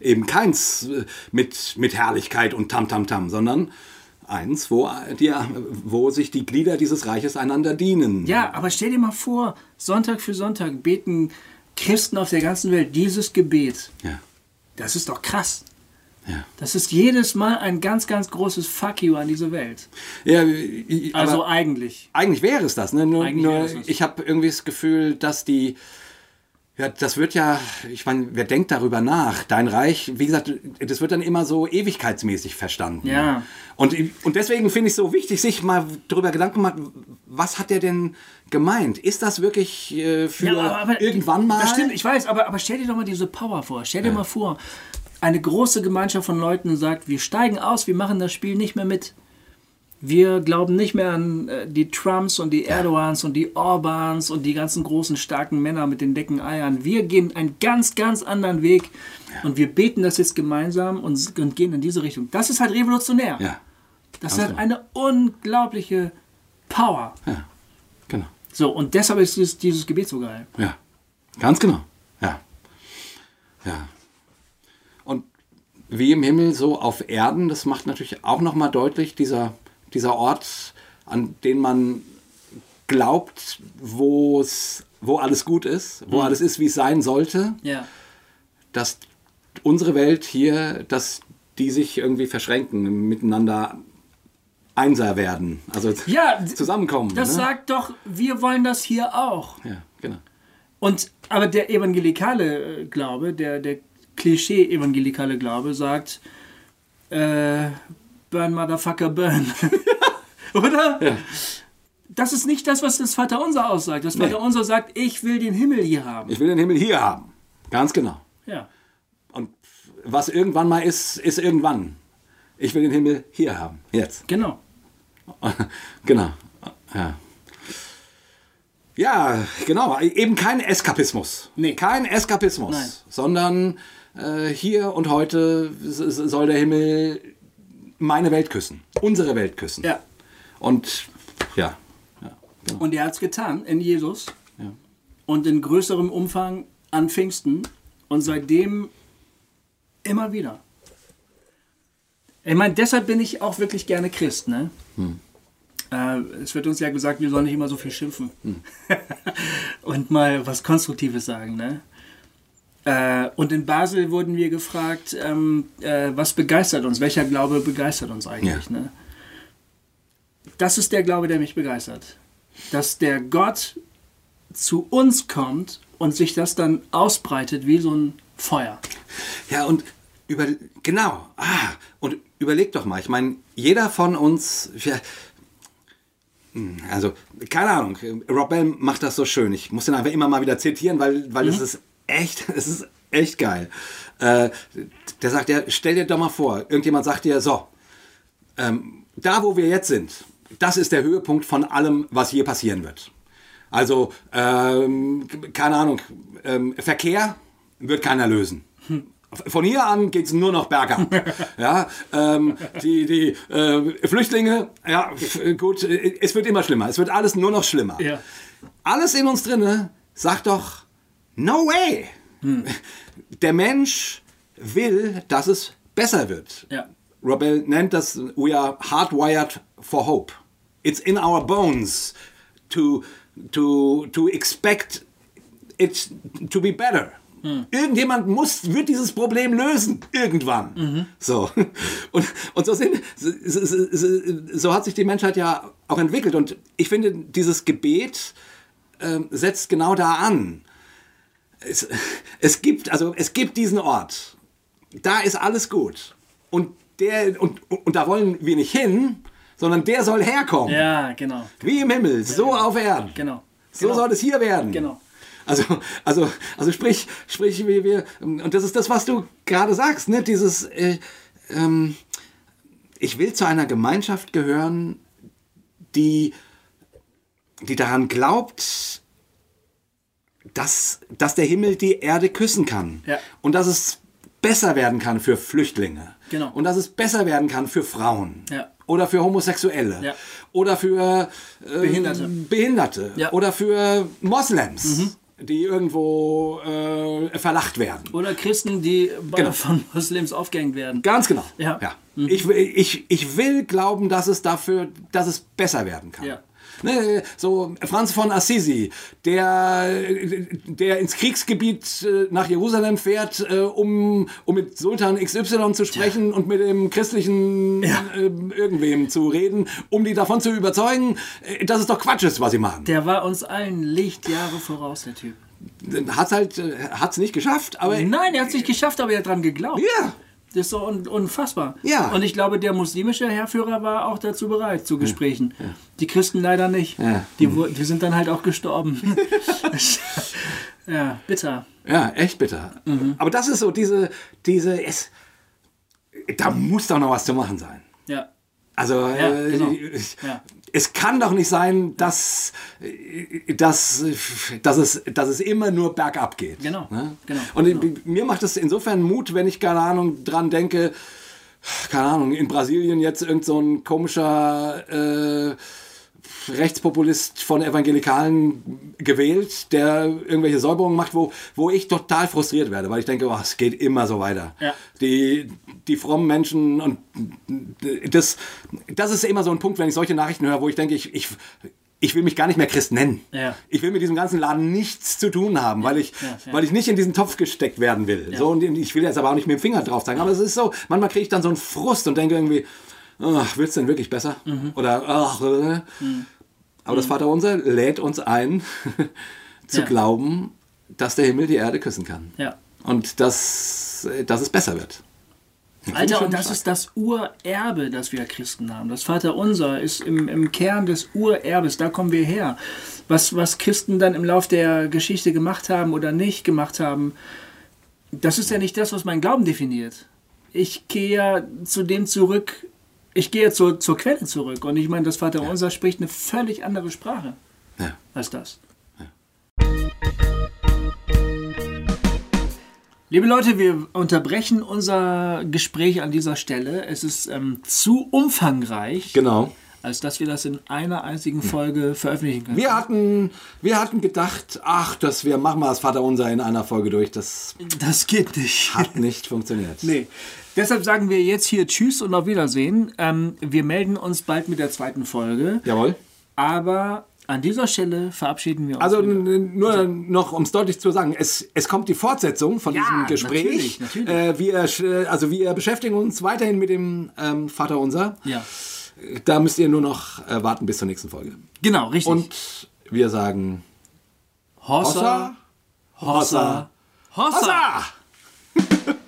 Eben keins äh, mit, mit Herrlichkeit und Tam-Tam-Tam, sondern eins, wo, die, wo sich die Glieder dieses Reiches einander dienen. Ja, aber stell dir mal vor, Sonntag für Sonntag beten Christen auf der ganzen Welt dieses Gebet. Ja. Das ist doch krass. Ja. Das ist jedes Mal ein ganz, ganz großes Fuck you an diese Welt. ja Also eigentlich. eigentlich wäre es das. Ne? Nur, nur wäre es das. ich habe irgendwie das Gefühl, dass die. Ja, das wird ja, ich meine, wer denkt darüber nach? Dein Reich, wie gesagt, das wird dann immer so ewigkeitsmäßig verstanden. Ja. Und, und deswegen finde ich es so wichtig, sich mal darüber Gedanken machen, was hat der denn gemeint? Ist das wirklich äh, für irgendwann mal? Das stimmt, ich weiß, aber, aber stell dir doch mal diese Power vor. Stell dir mal vor, eine große Gemeinschaft von Leuten sagt, wir steigen aus, wir machen das Spiel nicht mehr mit. Wir glauben nicht mehr an äh, die Trumps und die Erdogans und die Orbans und die ganzen großen, starken Männer mit den dicken Eiern. Wir gehen einen ganz, ganz anderen Weg und wir beten das jetzt gemeinsam und, und gehen in diese Richtung. Das ist halt revolutionär. Ja, das hat eine unglaubliche Power. ja, genau. So, und deshalb ist dieses, dieses Gebet so geil. Ja, ganz genau. Ja. Ja. Und wie im Himmel, so auf Erden, das macht natürlich auch nochmal deutlich, dieser, dieser Ort, an den man glaubt, wo alles gut ist, wo alles ist, wie es sein sollte, Ja. dass unsere Welt hier, dass die sich irgendwie verschränken, miteinander einser werden, also Ja, zusammenkommen. Das ne? sagt doch, wir wollen das hier auch. Ja, genau. Und aber der evangelikale äh, Glaube, der, der Klischee-evangelikale Glaube sagt, äh, burn, motherfucker, burn. Oder? Ja. Das ist nicht das, was das Vaterunser aussagt. Das Vaterunser sagt, ich will den Himmel hier haben. Ich will den Himmel hier haben. Ganz genau. Ja. Und was irgendwann mal ist, ist irgendwann. Ich will den Himmel hier haben. Jetzt. Genau. genau. Ja. Ja, genau. Eben kein Eskapismus. Nee. Kein Eskapismus. Nein. Sondern äh, hier und heute soll der Himmel meine Welt küssen. Unsere Welt küssen. Ja. Und ja. ja genau. Und er hat es getan in Jesus Ja. und in größerem Umfang an Pfingsten und seitdem immer wieder. Ich meine, deshalb bin ich auch wirklich gerne Christ. Ne? Äh, es wird uns ja gesagt, wir sollen nicht immer so viel schimpfen und mal was Konstruktives sagen. Ne? Äh, und in Basel wurden wir gefragt, ähm, äh, was begeistert uns, welcher Glaube begeistert uns eigentlich. Ja. Ne? Das ist der Glaube, der mich begeistert. Dass der Gott zu uns kommt und sich das dann ausbreitet wie so ein Feuer. Ja, und über, genau, ah, und überleg doch mal, ich meine, jeder von uns, ja, hm, also, keine Ahnung, Rob Bell macht das so schön. Ich muss den einfach immer mal wieder zitieren, weil, weil es ist echt, es ist echt geil. Äh, der sagt ja, stell dir doch mal vor, irgendjemand sagt dir, so, ähm, da wo wir jetzt sind, das ist der Höhepunkt von allem, was je passieren wird. Also, ähm, keine Ahnung, ähm, Verkehr wird keiner lösen. Von hier an geht's nur noch bergab. ja, ähm, die die äh, Flüchtlinge, ja, gut, äh, es wird immer schlimmer. Es wird alles nur noch schlimmer. Ja. Alles in uns drinne sagt doch, no way. Der Mensch will, dass es besser wird. Ja. Robel nennt das, we are hardwired for hope. It's in our bones to, to, to expect it to be better. Irgendjemand muss, wird dieses Problem lösen, irgendwann. So. Und, und so, sind, so, so, so, hat sich die Menschheit ja auch entwickelt. Und ich finde, dieses Gebet ähm, setzt genau da an. Es, es, gibt, also, es gibt diesen Ort. Da ist alles gut. Und, der, und, und da wollen wir nicht hin, sondern der soll herkommen. Ja, genau. Wie im Himmel, so auf Erden. Genau. So genau. soll es hier werden. Genau. Also, also, also sprich, sprich, wie wir, und das ist das, was du gerade sagst, ne? Dieses, äh, ähm, ich will zu einer Gemeinschaft gehören, die, die daran glaubt, dass, dass der Himmel die Erde küssen kann. Ja. Und dass es besser werden kann für Flüchtlinge. Genau. Und dass es besser werden kann für Frauen. Ja. Oder für Homosexuelle. Ja. Oder für äh, Behinderte. Behinderte. Ja. Oder für Moslems, die irgendwo äh, verlacht werden. Oder Christen, die Genau. von Moslems aufgehängt werden. Ganz genau. Ja. Ich, will- ich, ich will glauben, dass es dafür, dass es besser werden kann. Ja. Ne, so Franz von Assisi, der, der ins Kriegsgebiet äh, nach Jerusalem fährt, äh, um, um mit Sultan XY zu sprechen und mit dem christlichen Ja. äh, irgendwem zu reden, um die davon zu überzeugen, dass es doch Quatsch ist, was sie machen. Der war uns allen Lichtjahre voraus, der Typ. Hat's halt, hat's nicht geschafft, aber Nein, er hat es nicht geschafft, aber er hat dran geglaubt. ja, Das ist so un unfassbar. Ja. Und ich glaube, der muslimische Herrführer war auch dazu bereit, zu Gesprächen. Die Christen leider nicht. Ja. Die, wurden- die sind dann halt auch gestorben. ja, bitter. Ja, echt bitter. Aber das ist so diese, diese, es, da muss doch noch was zu machen sein. Ja. Also, Ja, äh, genau. ich- Ja. Es kann doch nicht sein, dass, äh, dass, dass, es, dass es immer nur bergab geht. Genau, Ne? genau, Und genau. mir macht es insofern Mut, wenn ich, keine Ahnung, dran denke, keine Ahnung, in Brasilien jetzt irgend so ein komischer äh, Rechtspopulist von Evangelikalen gewählt, der irgendwelche Säuberungen macht, wo, wo ich total frustriert werde, weil ich denke, oh, es geht immer so weiter. Ja. Die, die frommen Menschen und das, das ist immer so ein Punkt, wenn ich solche Nachrichten höre, wo ich denke, ich, ich, ich will mich gar nicht mehr Christ nennen. Ja. Ich will mit diesem ganzen Laden nichts zu tun haben, weil, ich, Ja, ja. weil ich nicht in diesen Topf gesteckt werden will. So, und ich will jetzt aber auch nicht mit dem Finger drauf zeigen. Aber es ist so, manchmal kriege ich dann so einen Frust und denke irgendwie, ach, willst du denn wirklich besser? Mhm. Oder, ach, äh. Aber das Vaterunser lädt uns ein, zu Ja. glauben, dass der Himmel die Erde küssen kann. Ja. Und dass, äh, dass es besser wird. Alter, schon und das stark. ist das Urerbe, das wir Christen haben. Das Vaterunser ist im, im Kern des Urerbes, da kommen wir her. Was, was Christen dann im Lauf der Geschichte gemacht haben oder nicht gemacht haben, das ist ja nicht das, was mein Glauben definiert. Ich gehe ja zu dem zurück, ich gehe zur, zur Quelle zurück. Und ich meine, das Vaterunser spricht eine völlig andere Sprache Ja. als das. Liebe Leute, wir unterbrechen unser Gespräch an dieser Stelle. Es ist ähm, zu umfangreich, Genau. als dass wir das in einer einzigen Folge veröffentlichen können. Wir hatten, wir hatten gedacht, ach, dass wir machen mal das Vaterunser in einer Folge durch. Das Das geht nicht. hat nicht funktioniert. Nee. Deshalb sagen wir jetzt hier Tschüss und auf Wiedersehen. Ähm, wir melden uns bald mit der zweiten Folge. Jawohl. Aber an dieser Stelle verabschieden wir uns. Also wieder. nur noch, um es deutlich zu sagen, es, es kommt die Fortsetzung von Ja, diesem Gespräch. natürlich, natürlich. Äh, wir, also wir beschäftigen uns weiterhin mit dem ähm, Vaterunser. ja. Da müsst ihr nur noch äh, warten bis zur nächsten Folge. Genau, richtig. Und wir sagen Hossa, Hossa, Hossa, Hossa. Hossa!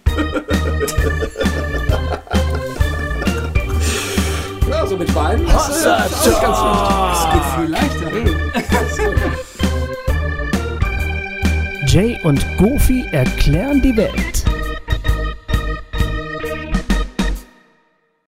ja, so mit Wein. Das ist ganz leicht. Das geht viel leichter. Jay und Goofy erklären die Welt.